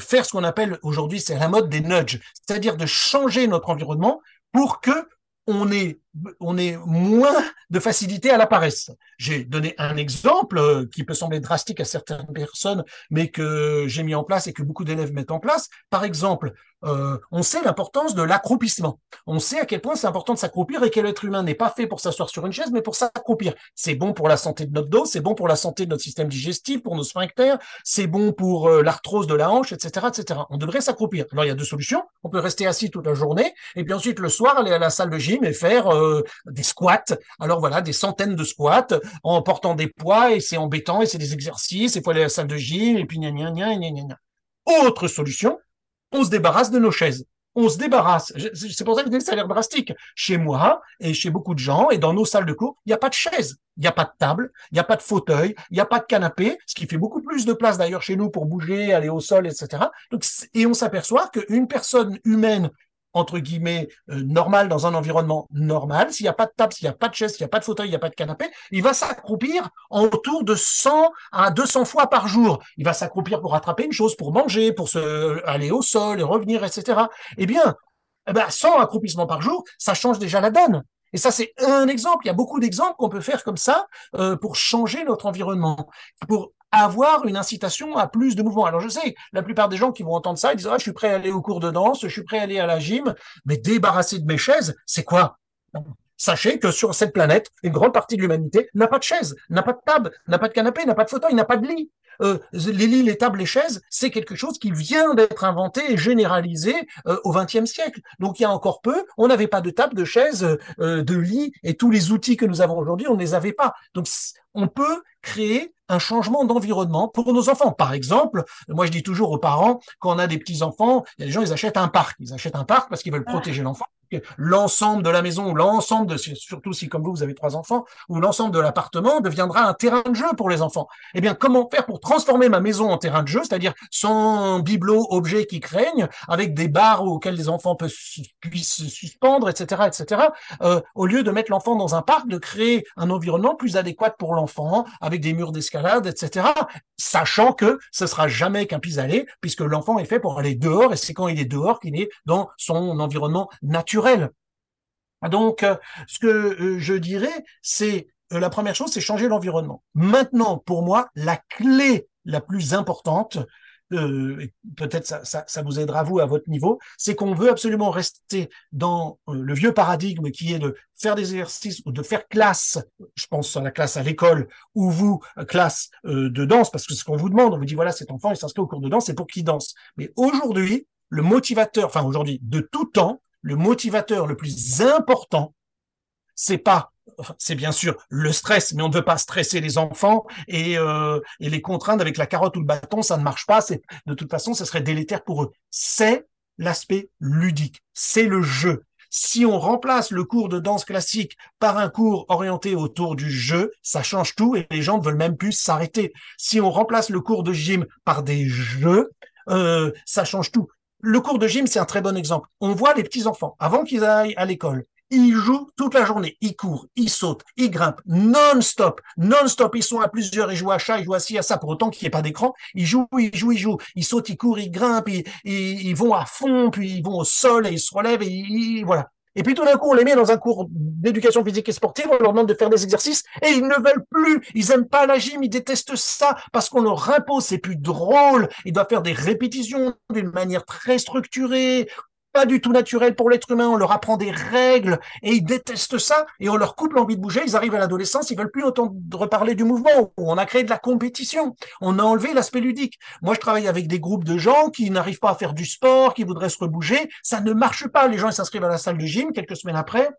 [SPEAKER 2] faire ce qu'on appelle aujourd'hui, c'est la mode des nudges, c'est-à-dire de changer notre environnement pour que on ait, on ait moins de facilité à la paresse. J'ai donné un exemple euh, qui peut sembler drastique à certaines personnes, mais que j'ai mis en place et que beaucoup d'élèves mettent en place. Par exemple, euh, on sait l'importance de l'accroupissement. On sait à quel point c'est important de s'accroupir et que l'être humain n'est pas fait pour s'asseoir sur une chaise, mais pour s'accroupir. C'est bon pour la santé de notre dos, c'est bon pour la santé de notre système digestif, pour nos sphincters, c'est bon pour euh, l'arthrose de la hanche, etc., etc. On devrait s'accroupir. Alors il y a deux solutions. On peut rester assis toute la journée et puis ensuite le soir aller à la salle de gym et faire des squats. Alors voilà, des centaines de squats en portant des poids et c'est embêtant et c'est des exercices. Il faut aller à la salle de gym et puis gna gna gna gna gna. Autre solution, on se débarrasse de nos chaises. On se débarrasse. C'est pour ça que ça a l'air drastique. Chez moi et chez beaucoup de gens et dans nos salles de cours, il n'y a pas de chaise, il n'y a pas de table, il n'y a pas de fauteuil, il n'y a pas de canapé, ce qui fait beaucoup plus de place d'ailleurs chez nous pour bouger, aller au sol, etc. et on s'aperçoit qu'une personne humaine entre guillemets, euh, normal dans un environnement normal, s'il n'y a pas de table, s'il n'y a pas de chaise, s'il n'y a pas de fauteuil, il n'y a pas de canapé, il va s'accroupir autour de 100 à 200 fois par jour. Il va s'accroupir pour attraper une chose, pour manger, pour se aller au sol et revenir, etc. Eh bien, eh ben, 100 accroupissements par jour, ça change déjà la donne. Et ça, c'est un exemple. Il y a beaucoup d'exemples qu'on peut faire comme ça euh, pour changer notre environnement, pour avoir une incitation à plus de mouvement. Alors je sais, la plupart des gens qui vont entendre ça, ils disent ah, je suis prêt à aller au cours de danse, je suis prêt à aller à la gym, mais débarrasser de mes chaises, c'est quoi? Sachez que sur cette planète, une grande partie de l'humanité n'a pas de chaise, n'a pas de table, n'a pas de canapé, n'a pas de fauteuil, n'a pas de lit. Euh, les lits, les tables, les chaises, c'est quelque chose qui vient d'être inventé et généralisé euh, au XXe siècle. Donc il y a encore peu, on n'avait pas de table, de chaise, euh, de lit, et tous les outils que nous avons aujourd'hui, on ne les avait pas. Donc on peut créer un changement d'environnement pour nos enfants. Par exemple, moi je dis toujours aux parents, quand on a des petits enfants, il y a des gens, ils achètent un parc. Ils achètent un parc parce qu'ils veulent protéger l'enfant l'ensemble de la maison ou l'ensemble de, surtout si comme vous, vous avez trois enfants, ou l'ensemble de l'appartement deviendra un terrain de jeu pour les enfants. Eh bien, comment faire pour transformer ma maison en terrain de jeu, c'est-à-dire sans bibelots, objets qui craignent, avec des barres auxquelles les enfants peuvent, puissent se suspendre, etc., etc., euh, au lieu de mettre l'enfant dans un parc, de créer un environnement plus adéquat pour l'enfant, avec des murs d'escalade, etc., sachant que ce sera jamais qu'un pis-aller, puisque l'enfant est fait pour aller dehors, et c'est quand il est dehors qu'il est dans son environnement naturel donc, euh, ce que euh, je dirais, c'est euh, la première chose, c'est changer l'environnement. Maintenant, pour moi, la clé la plus importante, peut-être ça, ça, vous aidera vous à votre niveau, c'est qu'on veut absolument rester dans le vieux paradigme qui est de faire des exercices ou de faire classe, je pense à la classe à l'école, ou vous, classe de danse, parce que ce qu'on vous demande, on vous dit voilà, cet enfant, il s'inscrit au cours de danse, c'est pour qu'il danse. Mais aujourd'hui, le motivateur, enfin aujourd'hui, de tout temps, le motivateur le plus important, c'est pas c'est bien sûr le stress, mais on ne veut pas stresser les enfants et, euh, les contraindre avec la carotte ou le bâton, ça ne marche pas. De toute façon, ce serait délétère pour eux. C'est l'aspect ludique, c'est le jeu. Si on remplace le cours de danse classique par un cours orienté autour du jeu, ça change tout et les gens ne veulent même plus s'arrêter. Si on remplace le cours de gym par des jeux, euh, ça change tout. Le cours de gym, c'est un très bon exemple. On voit les petits enfants, avant qu'ils aillent à l'école, ils jouent toute la journée, ils courent, ils sautent, ils grimpent, non-stop, non-stop, ils sont à plusieurs, ils jouent à chat, ils jouent à ci, à ça, pour autant qu'il n'y ait pas d'écran, ils jouent, ils jouent, ils jouent, ils sautent, ils courent, ils grimpent, ils, ils, vont à fond, puis ils vont au sol et ils se relèvent et voilà. Et puis tout d'un coup, on les met dans un cours d'éducation physique et sportive, on leur demande de faire des exercices et ils ne veulent plus. Ils aiment pas la gym, ils détestent ça parce qu'on leur impose, c'est plus drôle. Ils doivent faire des répétitions d'une manière très structurée pas du tout naturel pour l'être humain, on leur apprend des règles et ils détestent ça et on leur coupe l'envie de bouger, ils arrivent à l'adolescence, ils veulent plus entendre reparler du mouvement, on a créé de la compétition, on a enlevé l'aspect ludique. Moi, je travaille avec des groupes de gens qui n'arrivent pas à faire du sport, qui voudraient se rebouger, ça ne marche pas, les gens s'inscrivent à la salle de gym, quelques semaines après,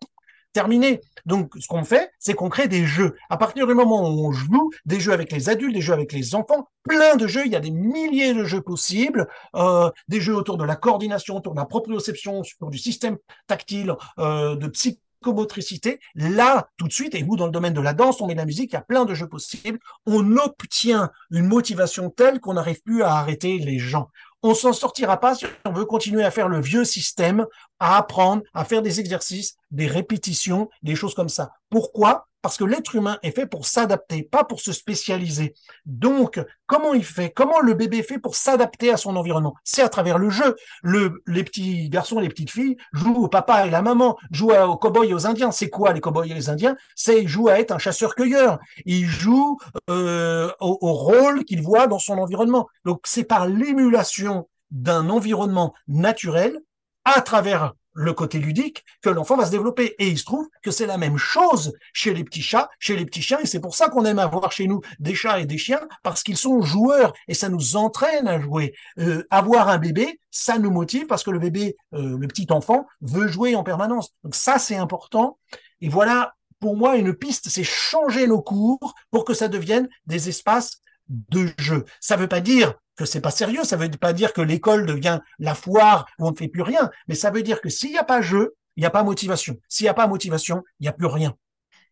[SPEAKER 2] terminé. Donc, ce qu'on fait, c'est qu'on crée des jeux. À partir du moment où on joue, des jeux avec les adultes, des jeux avec les enfants, plein de jeux, il y a des milliers de jeux possibles, euh, des jeux autour de la coordination, autour de la proprioception, autour du système tactile, euh, de psychomotricité. Là, tout de suite, et vous, dans le domaine de la danse, on met de la musique, il y a plein de jeux possibles. On obtient une motivation telle qu'on n'arrive plus à arrêter les gens on s'en sortira pas si on veut continuer à faire le vieux système, à apprendre, à faire des exercices, des répétitions, des choses comme ça. Pourquoi? Parce que l'être humain est fait pour s'adapter, pas pour se spécialiser. Donc, comment il fait Comment le bébé fait pour s'adapter à son environnement? C'est à travers le jeu. Le, les petits garçons les petites filles jouent au papa et la maman, jouent aux cow-boys et aux indiens. C'est quoi les cow-boys et les indiens? C'est ils jouent à être un chasseur-cueilleur. Ils jouent euh, au, au rôle qu'ils voient dans son environnement. Donc, c'est par l'émulation d'un environnement naturel à travers le côté ludique que l'enfant va se développer. Et il se trouve que c'est la même chose chez les petits chats, chez les petits chiens, et c'est pour ça qu'on aime avoir chez nous des chats et des chiens, parce qu'ils sont joueurs, et ça nous entraîne à jouer. Euh, avoir un bébé, ça nous motive, parce que le bébé, euh, le petit enfant, veut jouer en permanence. Donc ça, c'est important. Et voilà, pour moi, une piste, c'est changer nos cours pour que ça devienne des espaces de jeu. Ça ne veut pas dire que c'est pas sérieux. Ça veut pas dire que l'école devient la foire où on ne fait plus rien, mais ça veut dire que s'il n'y a pas jeu, il n'y a pas motivation. S'il n'y a pas motivation, il n'y a plus rien.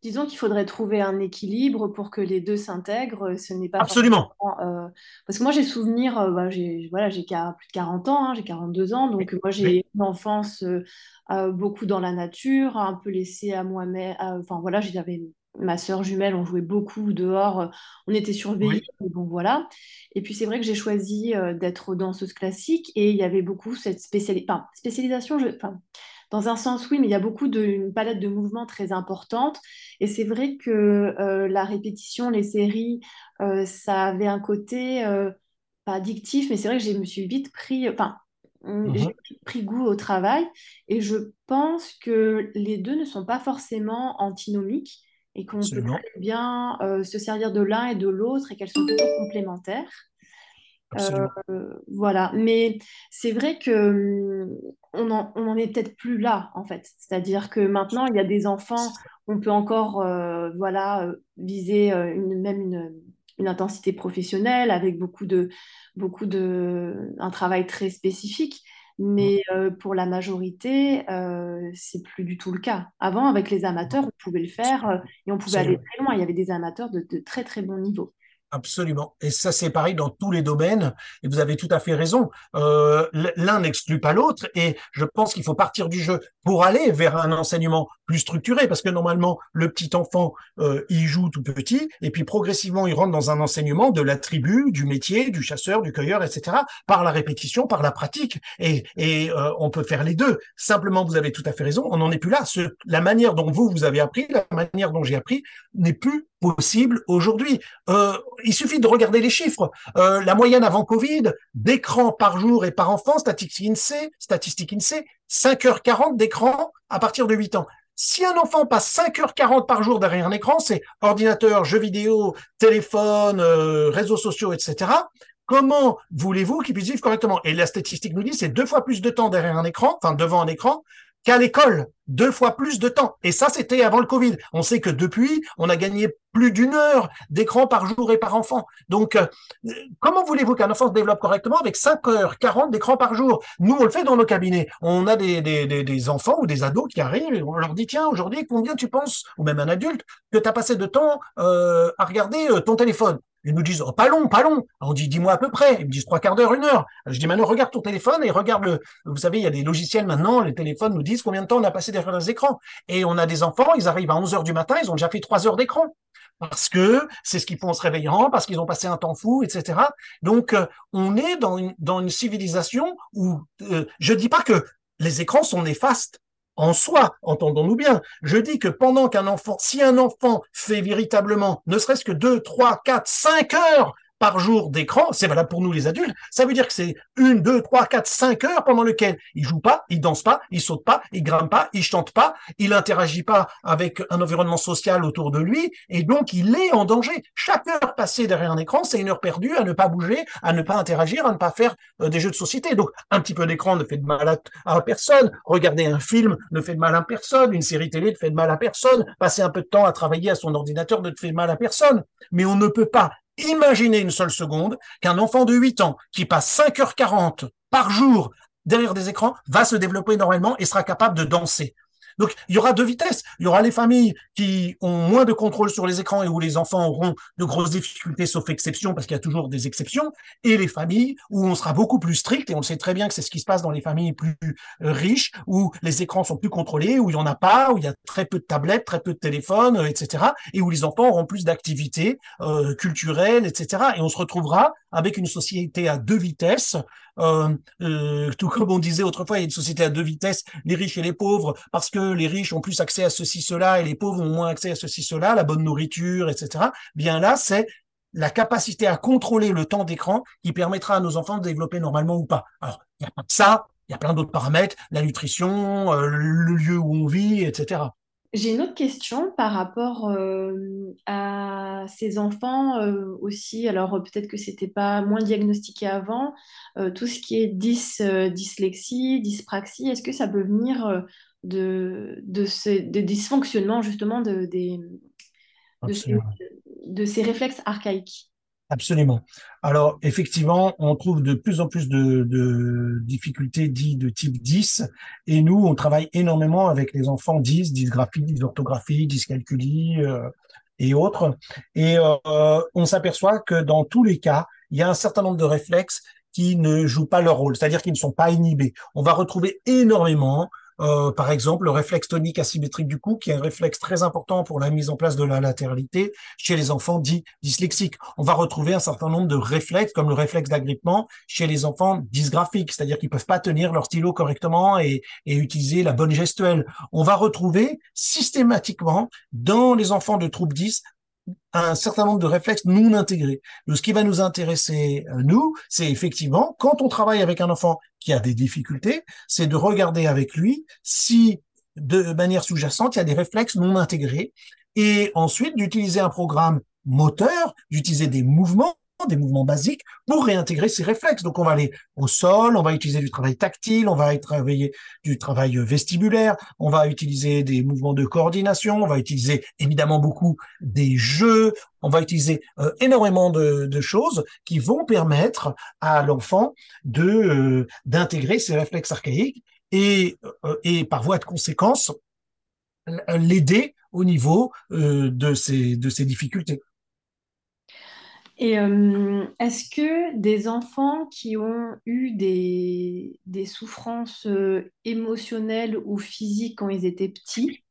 [SPEAKER 1] Disons qu'il faudrait trouver un équilibre pour que les deux s'intègrent. Ce n'est pas
[SPEAKER 2] absolument.
[SPEAKER 1] Euh, parce que moi j'ai souvenir, euh, bah, j'ai voilà, j'ai plus de 40 ans, hein, j'ai 42 ans, donc moi j'ai une enfance euh, beaucoup dans la nature, un peu laissée à moi-même. Enfin voilà, j'avais ma sœur jumelle, on jouait beaucoup dehors, on était surveillés, bon voilà. Et puis c'est vrai que j'ai choisi euh, d'être danseuse classique et il y avait beaucoup cette spécialisation, dans un sens oui, mais il y a beaucoup d'une palette de mouvements très importante. Et c'est vrai que euh, la répétition, les séries, euh, ça avait un côté pas addictif, mais c'est vrai que je me suis vite pris, enfin Mmh, j'ai mhm. pris goût au travail et je pense que les deux ne sont pas forcément antinomiques et qu'on peut très bien euh, se servir de l'un et de l'autre et qu'elles sont plutôt complémentaires. Euh, voilà, mais c'est vrai que hum, on n'en est peut-être plus là en fait. C'est-à-dire que maintenant il y a des enfants, on peut encore euh, voilà viser une, même une, une intensité professionnelle avec beaucoup de, beaucoup de, un travail très spécifique. Mais euh, pour la majorité, euh, c'est plus du tout le cas. Avant, avec les amateurs, on pouvait le faire euh, et on pouvait aller très loin. Il y avait des amateurs de, de très très bon niveau.
[SPEAKER 2] Absolument. Et ça, c'est pareil dans tous les domaines. Et vous avez tout à fait raison. Euh, L'un n'exclut pas l'autre. Et je pense qu'il faut partir du jeu pour aller vers un enseignement plus structuré. Parce que normalement, le petit enfant, euh, il joue tout petit. Et puis progressivement, il rentre dans un enseignement de la tribu, du métier, du chasseur, du cueilleur, etc. Par la répétition, par la pratique. Et, et euh, on peut faire les deux. Simplement, vous avez tout à fait raison. On n'en est plus là. Ce, la manière dont vous, vous avez appris, la manière dont j'ai appris, n'est plus possible aujourd'hui. Euh, il suffit de regarder les chiffres. Euh, la moyenne avant Covid, d'écran par jour et par enfant, statistique INSEE, statistique INSEE, 5h40 d'écran à partir de 8 ans. Si un enfant passe 5h40 par jour derrière un écran, c'est ordinateur, jeux vidéo, téléphone, euh, réseaux sociaux, etc. Comment voulez-vous qu'il puisse vivre correctement? Et la statistique nous dit c'est deux fois plus de temps derrière un écran, enfin devant un écran, qu'à l'école, deux fois plus de temps. Et ça, c'était avant le Covid. On sait que depuis, on a gagné plus d'une heure d'écran par jour et par enfant. Donc, euh, comment voulez-vous qu'un enfant se développe correctement avec 5 heures 40 d'écran par jour? Nous, on le fait dans nos cabinets. On a des, des, des, enfants ou des ados qui arrivent et on leur dit, tiens, aujourd'hui, combien tu penses, ou même un adulte, que tu as passé de temps euh, à regarder euh, ton téléphone ils nous disent, oh, pas long, pas long. On dit, dis-moi à peu près. Ils me disent trois quarts d'heure, une heure. Je dis, maintenant, regarde ton téléphone et regarde le, vous savez, il y a des logiciels maintenant, les téléphones nous disent combien de temps on a passé derrière les écrans. Et on a des enfants, ils arrivent à 11 heures du matin, ils ont déjà fait trois heures d'écran. Parce que c'est ce qu'ils font en se réveillant, parce qu'ils ont passé un temps fou, etc. Donc, euh, on est dans une, dans une civilisation où, euh, je dis pas que les écrans sont néfastes en soi, entendons-nous bien. Je dis que pendant qu'un enfant, si un enfant fait véritablement ne serait-ce que deux, trois, quatre, cinq heures par jour d'écran, c'est valable pour nous les adultes, ça veut dire que c'est une, deux, trois, quatre, cinq heures pendant lesquelles il joue pas, il danse pas, il saute pas, il grimpe pas, il chante pas, il interagit pas avec un environnement social autour de lui, et donc il est en danger. Chaque heure passée derrière un écran, c'est une heure perdue à ne pas bouger, à ne pas interagir, à ne pas faire euh, des jeux de société. Donc un petit peu d'écran ne fait de mal à, personne, regarder un film ne fait de mal à personne, une série télé ne fait de mal à personne, passer un peu de temps à travailler à son ordinateur ne fait de mal à personne. Mais on ne peut pas Imaginez une seule seconde qu'un enfant de 8 ans qui passe 5h40 par jour derrière des écrans va se développer énormément et sera capable de danser. Donc, il y aura deux vitesses. Il y aura les familles qui ont moins de contrôle sur les écrans et où les enfants auront de grosses difficultés, sauf exception, parce qu'il y a toujours des exceptions, et les familles où on sera beaucoup plus strict, et on sait très bien que c'est ce qui se passe dans les familles plus euh, riches, où les écrans sont plus contrôlés, où il y en a pas, où il y a très peu de tablettes, très peu de téléphones, euh, etc., et où les enfants auront plus d'activités euh, culturelles, etc. Et on se retrouvera avec une société à deux vitesses, euh, euh, tout comme on disait autrefois, il y a une société à deux vitesses, les riches et les pauvres, parce que les riches ont plus accès à ceci, cela, et les pauvres ont moins accès à ceci, cela, la bonne nourriture, etc. Bien là, c'est la capacité à contrôler le temps d'écran qui permettra à nos enfants de développer normalement ou pas. Alors, il n'y a pas ça, il y a plein d'autres paramètres, la nutrition, euh, le lieu où on vit, etc.
[SPEAKER 1] J'ai une autre question par rapport euh, à ces enfants euh, aussi. Alors peut-être que c'était pas moins diagnostiqué avant. Euh, tout ce qui est dyslexie, dyspraxie, est-ce que ça peut venir de, de, ces, dysfonctionnements justement de, de ces réflexes archaïques?
[SPEAKER 2] Absolument. Alors, effectivement, on trouve de plus en plus de, difficultés dites de type 10, et nous, on travaille énormément avec les enfants 10, dysgraphie, dysorthographie, dyscalculie euh, et autres. Et euh, on s'aperçoit que dans tous les cas, il y a un certain nombre de réflexes qui ne jouent pas leur rôle, c'est-à-dire qu'ils ne sont pas inhibés. On va retrouver énormément euh, par exemple, le réflexe tonique asymétrique du cou, qui est un réflexe très important pour la mise en place de la latéralité chez les enfants dits dyslexiques. On va retrouver un certain nombre de réflexes, comme le réflexe d'agrippement, chez les enfants dysgraphiques, c'est-à-dire qu'ils peuvent pas tenir leur stylo correctement et, et utiliser la bonne gestuelle. On va retrouver systématiquement dans les enfants de troubles 10 un certain nombre de réflexes non intégrés. ce qui va nous intéresser, euh, nous, c'est effectivement, quand on travaille avec un enfant qui a des difficultés, c'est de regarder avec lui si de manière sous-jacente, il y a des réflexes non intégrés et ensuite d'utiliser un programme moteur, d'utiliser des mouvements des mouvements basiques pour réintégrer ces réflexes. Donc on va aller au sol, on va utiliser du travail tactile, on va travailler du travail vestibulaire, on va utiliser des mouvements de coordination, on va utiliser évidemment beaucoup des jeux, on va utiliser euh, énormément de, choses qui vont permettre à l'enfant de euh, d'intégrer ces réflexes archaïques et, euh, et par voie de conséquence l'aider au niveau de ces de ces difficultés.
[SPEAKER 1] Et euh, est-ce que des enfants qui ont eu des, des souffrances euh, émotionnelles ou physiques quand ils étaient petits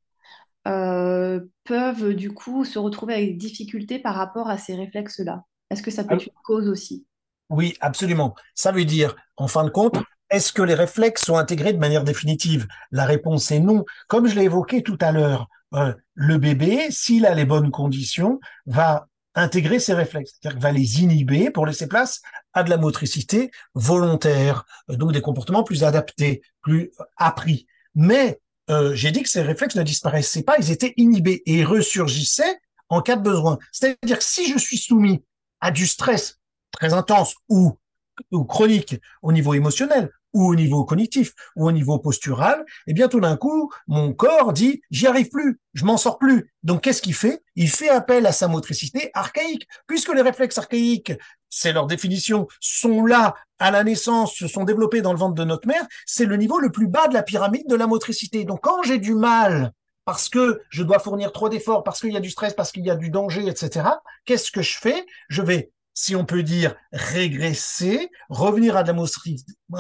[SPEAKER 1] euh, peuvent du coup se retrouver avec des difficultés par rapport à ces réflexes-là? Est-ce que ça peut être une cause aussi?
[SPEAKER 2] Oui, absolument. Ça veut dire, en fin de compte, est-ce que les réflexes sont intégrés de manière définitive? La réponse est non. Comme je l'ai évoqué tout à l'heure, le bébé, s'il a les bonnes conditions, va intégrer ces réflexes, c'est-à-dire qu'il va les inhiber pour laisser place à de la motricité volontaire, euh, donc des comportements plus adaptés, plus appris. Mais euh, j'ai dit que ces réflexes ne disparaissaient pas, ils étaient inhibés et ressurgissaient en cas de besoin. C'est-à-dire que si je suis soumis à du stress très intense ou, ou chronique au niveau émotionnel, ou au niveau cognitif, ou au niveau postural, et eh bien tout d'un coup, mon corps dit j'y arrive plus, je m'en sors plus. Donc qu'est-ce qu'il fait? Il fait appel à sa motricité archaïque, puisque les réflexes archaïques, c'est leur définition, sont là à la naissance, se sont développés dans le ventre de notre mère, c'est le niveau le plus bas de la pyramide de la motricité. Donc quand j'ai du mal parce que je dois fournir trop d'efforts, parce qu'il y a du stress, parce qu'il y a du danger, etc. Qu'est-ce que je fais? Je vais si on peut dire, régresser, revenir à la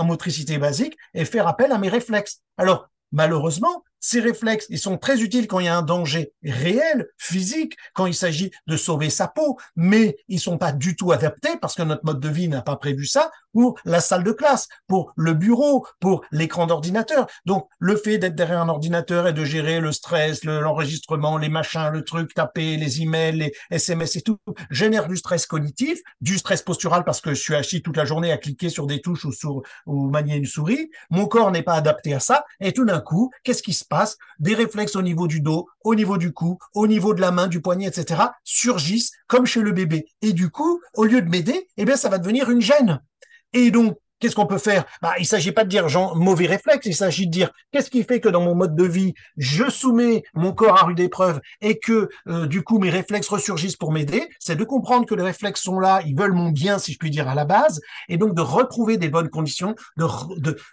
[SPEAKER 2] motricité basique et faire appel à mes réflexes. Alors, malheureusement, ces réflexes, ils sont très utiles quand il y a un danger réel, physique, quand il s'agit de sauver sa peau, mais ils sont pas du tout adaptés parce que notre mode de vie n'a pas prévu ça pour la salle de classe, pour le bureau, pour l'écran d'ordinateur. Donc, le fait d'être derrière un ordinateur et de gérer le stress, l'enregistrement, les machins, le truc, taper les emails, les SMS et tout, génère du stress cognitif, du stress postural parce que je suis assis toute la journée à cliquer sur des touches ou sur, ou manier une souris. Mon corps n'est pas adapté à ça. Et tout d'un coup, qu'est-ce qui se passe, des réflexes au niveau du dos, au niveau du cou, au niveau de la main, du poignet, etc., surgissent comme chez le bébé. Et du coup, au lieu de m'aider, eh bien, ça va devenir une gêne. Et donc, Qu'est-ce qu'on peut faire? Bah, Il ne s'agit pas de dire genre, mauvais réflexe, il s'agit de dire qu'est-ce qui fait que dans mon mode de vie, je soumets mon corps à rude épreuve et que euh, du coup mes réflexes ressurgissent pour m'aider? C'est de comprendre que les réflexes sont là, ils veulent mon bien, si je puis dire, à la base, et donc de retrouver des bonnes conditions, de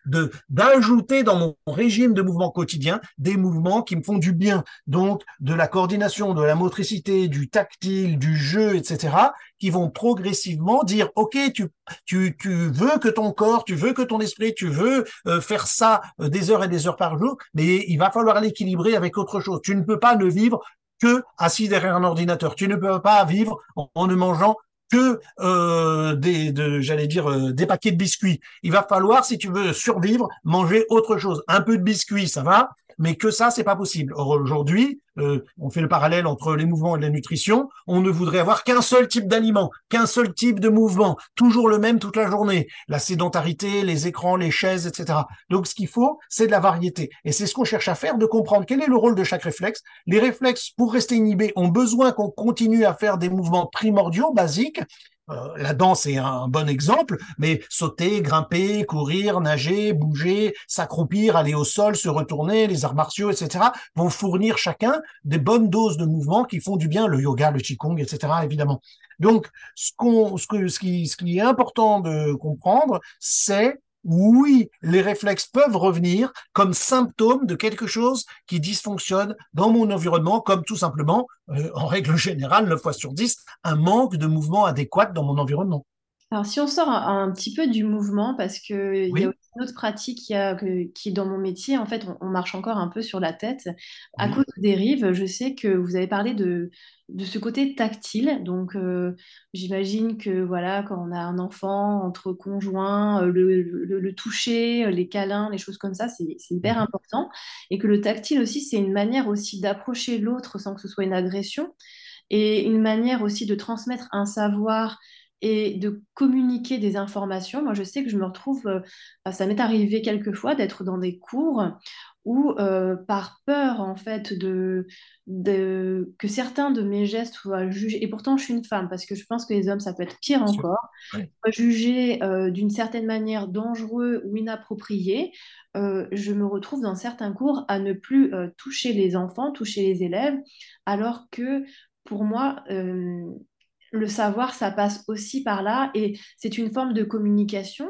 [SPEAKER 2] de d'ajouter dans mon régime de mouvement quotidien des mouvements qui me font du bien. Donc de la coordination, de la motricité, du tactile, du jeu, etc qui vont progressivement dire, OK, tu, tu, tu veux que ton corps, tu veux que ton esprit, tu veux euh, faire ça euh, des heures et des heures par jour, mais il va falloir l'équilibrer avec autre chose. Tu ne peux pas ne vivre que assis derrière un ordinateur. Tu ne peux pas vivre en, ne mangeant que euh, des, de, j'allais dire, des paquets de biscuits. Il va falloir, si tu veux survivre, manger autre chose. Un peu de biscuits, ça va, mais que ça, c'est pas possible. Or, aujourd'hui, euh, on fait le parallèle entre les mouvements et la nutrition, on ne voudrait avoir qu'un seul type d'aliment, qu'un seul type de mouvement, toujours le même toute la journée. La sédentarité, les écrans, les chaises, etc. Donc, ce qu'il faut, c'est de la variété. Et c'est ce qu'on cherche à faire, de comprendre quel est le rôle de chaque réflexe. Les réflexes, pour rester inhibés, ont besoin qu'on continue à faire des mouvements primordiaux, basiques, euh, la danse est un bon exemple, mais sauter, grimper, courir, nager, bouger, s'accroupir, aller au sol, se retourner, les arts martiaux, etc., vont fournir chacun des bonnes doses de mouvements qui font du bien, le yoga, le qigong, etc., évidemment. Donc, ce, qu'on, ce, que, ce, qui, ce qui est important de comprendre, c'est oui, les réflexes peuvent revenir comme symptômes de quelque chose qui dysfonctionne dans mon environnement, comme tout simplement, euh, en règle générale, 9 fois sur 10, un manque de mouvement adéquat dans mon environnement.
[SPEAKER 1] Alors, si on sort un, petit peu du mouvement, parce qu'il y a aussi une autre pratique qui, a, qui dans mon métier, en fait, on, marche encore un peu sur la tête. À cause des rives, je sais que vous avez parlé de, de ce côté tactile. Donc, euh, j'imagine que voilà, quand on a un enfant entre conjoints, euh, le, le, toucher, les câlins, les choses comme ça, c'est hyper important. Et que le tactile aussi, c'est une manière aussi d'approcher l'autre sans que ce soit une agression. Et une manière aussi de transmettre un savoir et de communiquer des informations. Moi, je sais que je me retrouve, euh, ça m'est arrivé quelquefois d'être dans des cours où, euh, par peur en fait de, de, que certains de mes gestes soient jugés, et pourtant je suis une femme, parce que je pense que les hommes, ça peut être pire encore, soient jugés euh, d'une certaine manière dangereux ou inappropriés, je me retrouve dans certains cours à ne plus toucher les enfants, toucher les élèves, alors que pour moi, le savoir, ça passe aussi par là et c'est une forme de communication.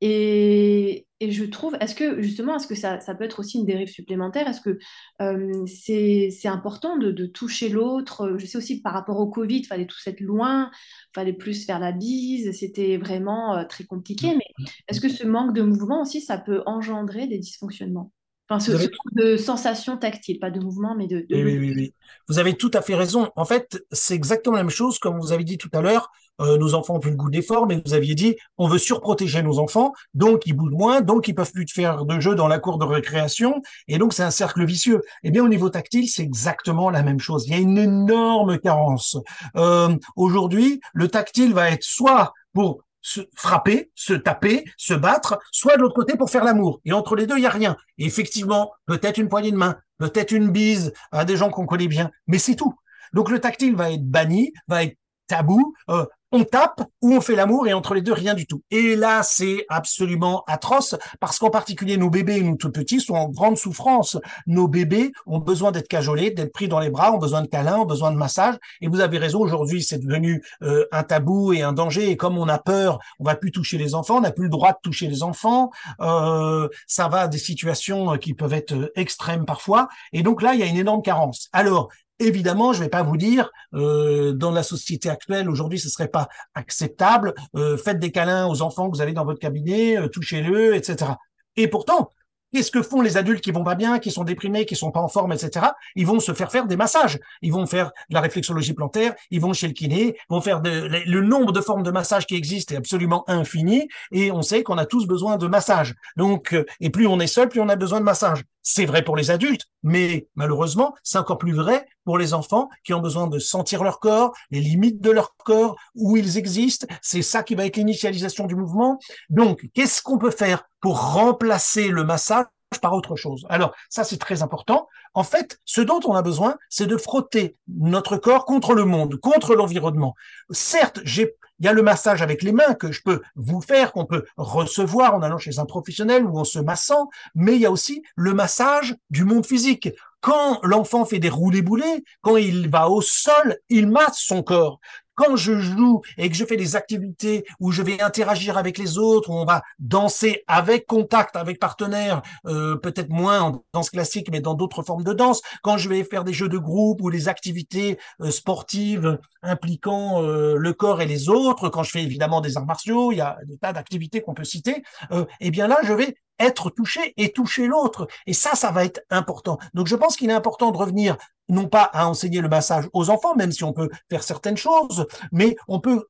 [SPEAKER 1] Et, je trouve, est-ce que justement, est-ce que ça, peut être aussi une dérive supplémentaire? Est-ce que euh, c'est important de, toucher l'autre? Je sais aussi que par rapport au Covid, il fallait tous être loin, il fallait plus faire la bise, c'était vraiment euh, très compliqué. Mais est-ce que ce manque de mouvement aussi, ça peut engendrer des dysfonctionnements? Enfin, ce, avez... de sensation tactile, pas de mouvement, mais de,
[SPEAKER 2] Oui, oui, oui, Vous avez tout à fait raison. En fait, c'est exactement la même chose, comme vous avez dit tout à l'heure. Euh, nos enfants ont plus le goût d'effort, mais vous aviez dit, on veut surprotéger nos enfants, donc ils bougent moins, donc ils peuvent plus faire de jeux dans la cour de récréation, et donc c'est un cercle vicieux. Eh bien, au niveau tactile, c'est exactement la même chose. Il y a une énorme carence. Euh, Aujourd'hui, le tactile va être soit pour se frapper, se taper, se battre, soit de l'autre côté pour faire l'amour. Et entre les deux, il y a rien. Et effectivement, peut-être une poignée de main, peut-être une bise à des gens qu'on connaît bien, mais c'est tout. Donc le tactile va être banni, va être tabou. Euh, on tape ou on fait l'amour et entre les deux, rien du tout. Et là, c'est absolument atroce parce qu'en particulier, nos bébés, nous tout petits, sont en grande souffrance. Nos bébés ont besoin d'être cajolés, d'être pris dans les bras, ont besoin de câlins, ont besoin de massage. Et vous avez raison, aujourd'hui, c'est devenu euh, un tabou et un danger. Et comme on a peur, on va plus toucher les enfants, on n'a plus le droit de toucher les enfants. Euh, ça va à des situations qui peuvent être extrêmes parfois. Et donc là, il y a une énorme carence. Alors, Évidemment, je ne vais pas vous dire, euh, dans la société actuelle, aujourd'hui, ce serait pas acceptable. Euh, faites des câlins aux enfants que vous avez dans votre cabinet, euh, touchez-le, etc. Et pourtant, Qu'est-ce que font les adultes qui vont pas bien, qui sont déprimés, qui sont pas en forme, etc. Ils vont se faire faire des massages. Ils vont faire de la réflexologie plantaire. Ils vont chez le kiné. Vont faire de, le nombre de formes de massage qui existent est absolument infini. Et on sait qu'on a tous besoin de massage. Donc, euh, et plus on est seul, plus on a besoin de massage. C'est vrai pour les adultes, mais malheureusement, c'est encore plus vrai pour les enfants qui ont besoin de sentir leur corps, les limites de leur corps, où ils existent. C'est ça qui va être l'initialisation du mouvement. Donc, qu'est-ce qu'on peut faire pour remplacer le massage par autre chose? Alors, ça, c'est très important. En fait, ce dont on a besoin, c'est de frotter notre corps contre le monde, contre l'environnement. Certes, j'ai il y a le massage avec les mains que je peux vous faire, qu'on peut recevoir en allant chez un professionnel ou en se massant, mais il y a aussi le massage du monde physique. Quand l'enfant fait des roulés-boulés, quand il va au sol, il masse son corps quand je joue et que je fais des activités où je vais interagir avec les autres, où on va danser avec contact, avec partenaires, euh, peut-être moins en danse classique, mais dans d'autres formes de danse, quand je vais faire des jeux de groupe ou des activités euh, sportives impliquant euh, le corps et les autres, quand je fais évidemment des arts martiaux, il y a des tas d'activités qu'on peut citer, eh bien là, je vais être touché et toucher l'autre. Et ça, ça va être important. Donc je pense qu'il est important de revenir non pas à enseigner le massage aux enfants, même si on peut faire certaines choses, mais on peut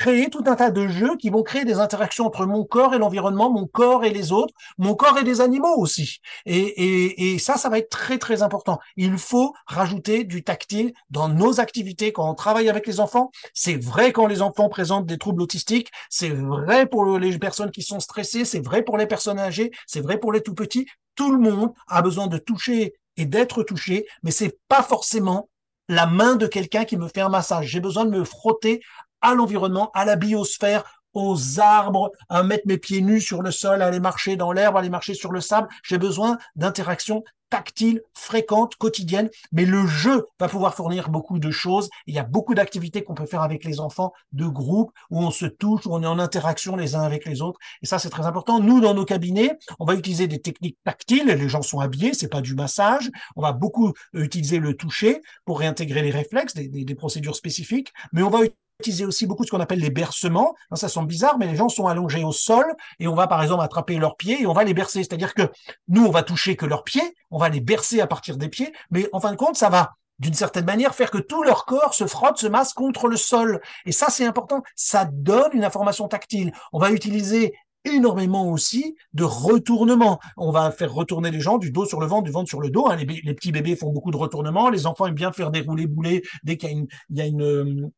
[SPEAKER 2] créer tout un tas de jeux qui vont créer des interactions entre mon corps et l'environnement, mon corps et les autres, mon corps et les animaux aussi. Et, et, ça, ça va être très très important. Il faut rajouter du tactile dans nos activités quand on travaille avec les enfants. C'est vrai quand les enfants présentent des troubles autistiques, c'est vrai pour les personnes qui sont stressées, c'est vrai pour les personnes âgées, c'est vrai pour les tout petits. Tout le monde a besoin de toucher et d'être touché, mais c'est pas forcément la main de quelqu'un qui me fait un massage. J'ai besoin de me frotter à l'environnement, à la biosphère, aux arbres, à mettre mes pieds nus sur le sol, à aller marcher dans l'herbe, aller marcher sur le sable. J'ai besoin d'interactions tactiles, fréquentes, quotidiennes, mais le jeu va pouvoir fournir beaucoup de choses. Il y a beaucoup d'activités qu'on peut faire avec les enfants, de groupe, où on se touche, où on est en interaction les uns avec les autres. Et ça, c'est très important. Nous, dans nos cabinets, on va utiliser des techniques tactiles. Les gens sont habillés, c'est pas du massage. On va beaucoup utiliser le toucher pour réintégrer les réflexes, des, des procédures spécifiques, mais on va utiliser aussi beaucoup ce qu'on appelle les bercements. ça semble bizarre, mais les gens sont allongés au sol et on va par exemple attraper leurs pieds et on va les bercer. C'est-à-dire que nous, on va toucher que leurs pieds, on va les bercer à partir des pieds, mais en fin de compte, ça va d'une certaine manière faire que tout leur corps se frotte, se masse contre le sol. Et ça, c'est important. Ça donne une information tactile. On va utiliser énormément aussi de retournement. On va faire retourner les gens du dos sur le ventre, du ventre sur le dos. Hein. Les, petits bébés font beaucoup de retournements. Les enfants aiment bien faire des roulés boulets dès qu'il y a une, il y a une,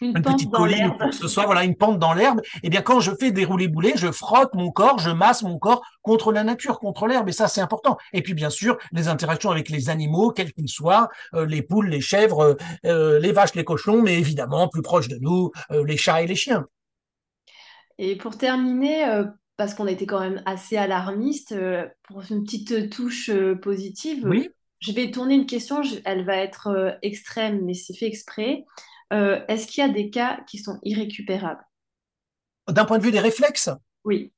[SPEAKER 2] une, petite colline ou quoi que ce soit, voilà, une pente dans l'herbe, eh bien, quand je fais des roulés boulets, je frotte mon corps, je masse mon corps contre la nature, contre l'herbe, et ça, c'est important. Et puis, bien sûr, les interactions avec les animaux, quels qu'ils soient, euh, les poules, les chèvres, euh, euh, les vaches, les cochons, mais évidemment, plus proches de nous, les chats et les chiens.
[SPEAKER 1] Et pour terminer, parce qu'on a été quand même assez alarmiste, pour une petite touche positive,
[SPEAKER 2] oui
[SPEAKER 1] je vais tourner une question, elle va être extrême, mais c'est fait exprès. Euh, est-ce qu'il y a des cas qui sont irrécupérables?
[SPEAKER 2] D'un point de vue des réflexes?
[SPEAKER 1] Oui.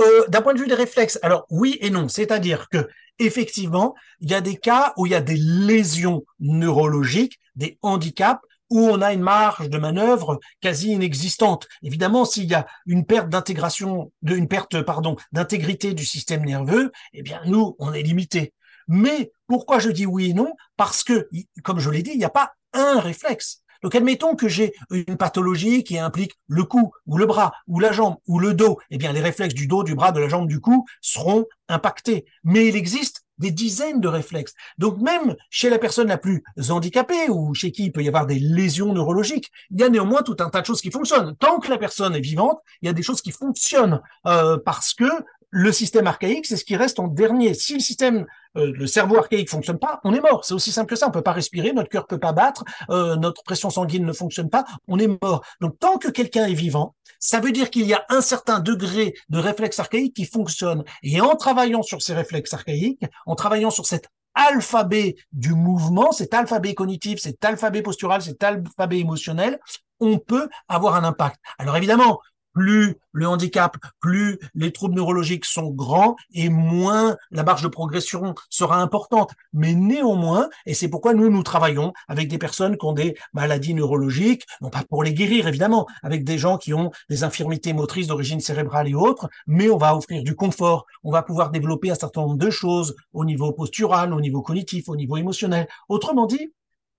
[SPEAKER 2] Euh, d'un point de vue des réflexes, alors oui et non. C'est-à-dire que effectivement, il y a des cas où il y a des lésions neurologiques, des handicaps où on a une marge de manœuvre quasi inexistante. Évidemment, s'il y a une perte d'intégration, une perte, pardon, d'intégrité du système nerveux, eh bien, nous, on est limité. Mais pourquoi je dis oui et non? Parce que, comme je l'ai dit, il n'y a pas un réflexe. Donc admettons que j'ai une pathologie qui implique le cou ou le bras ou la jambe ou le dos. Eh bien, les réflexes du dos, du bras, de la jambe, du cou seront impactés. Mais il existe des dizaines de réflexes. Donc même chez la personne la plus handicapée ou chez qui il peut y avoir des lésions neurologiques, il y a néanmoins tout un tas de choses qui fonctionnent. Tant que la personne est vivante, il y a des choses qui fonctionnent euh, parce que le système archaïque, c'est ce qui reste en dernier. Si le système, euh, le cerveau archaïque fonctionne pas, on est mort. C'est aussi simple que ça. On peut pas respirer, notre cœur peut pas battre, euh, notre pression sanguine ne fonctionne pas, on est mort. Donc tant que quelqu'un est vivant, ça veut dire qu'il y a un certain degré de réflexe archaïque qui fonctionne. Et en travaillant sur ces réflexes archaïques, en travaillant sur cet alphabet du mouvement, cet alphabet cognitif, cet alphabet postural, cet alphabet émotionnel, on peut avoir un impact. Alors évidemment, plus le handicap, plus les troubles neurologiques sont grands et moins la marge de progression sera importante. Mais néanmoins, et c'est pourquoi nous, nous travaillons avec des personnes qui ont des maladies neurologiques, non pas pour les guérir évidemment, avec des gens qui ont des infirmités motrices d'origine cérébrale et autres, mais on va offrir du confort, on va pouvoir développer un certain nombre de choses au niveau postural, au niveau cognitif, au niveau émotionnel. Autrement dit,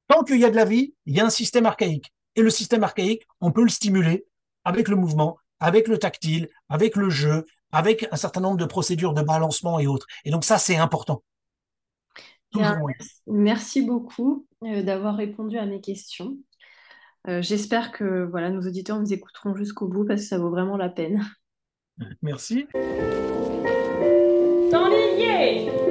[SPEAKER 2] tant qu'il y a de la vie, il y a un système archaïque. Et le système archaïque, on peut le stimuler avec le mouvement, avec le tactile, avec le jeu, avec un certain nombre de procédures de balancement et autres. Et donc ça, c'est important.
[SPEAKER 1] merci beaucoup euh, d'avoir répondu à mes questions. Euh, j'espère que voilà, nos auditeurs nous écouteront jusqu'au bout parce que ça vaut vraiment la peine.
[SPEAKER 2] Merci.
[SPEAKER 3] Dans petit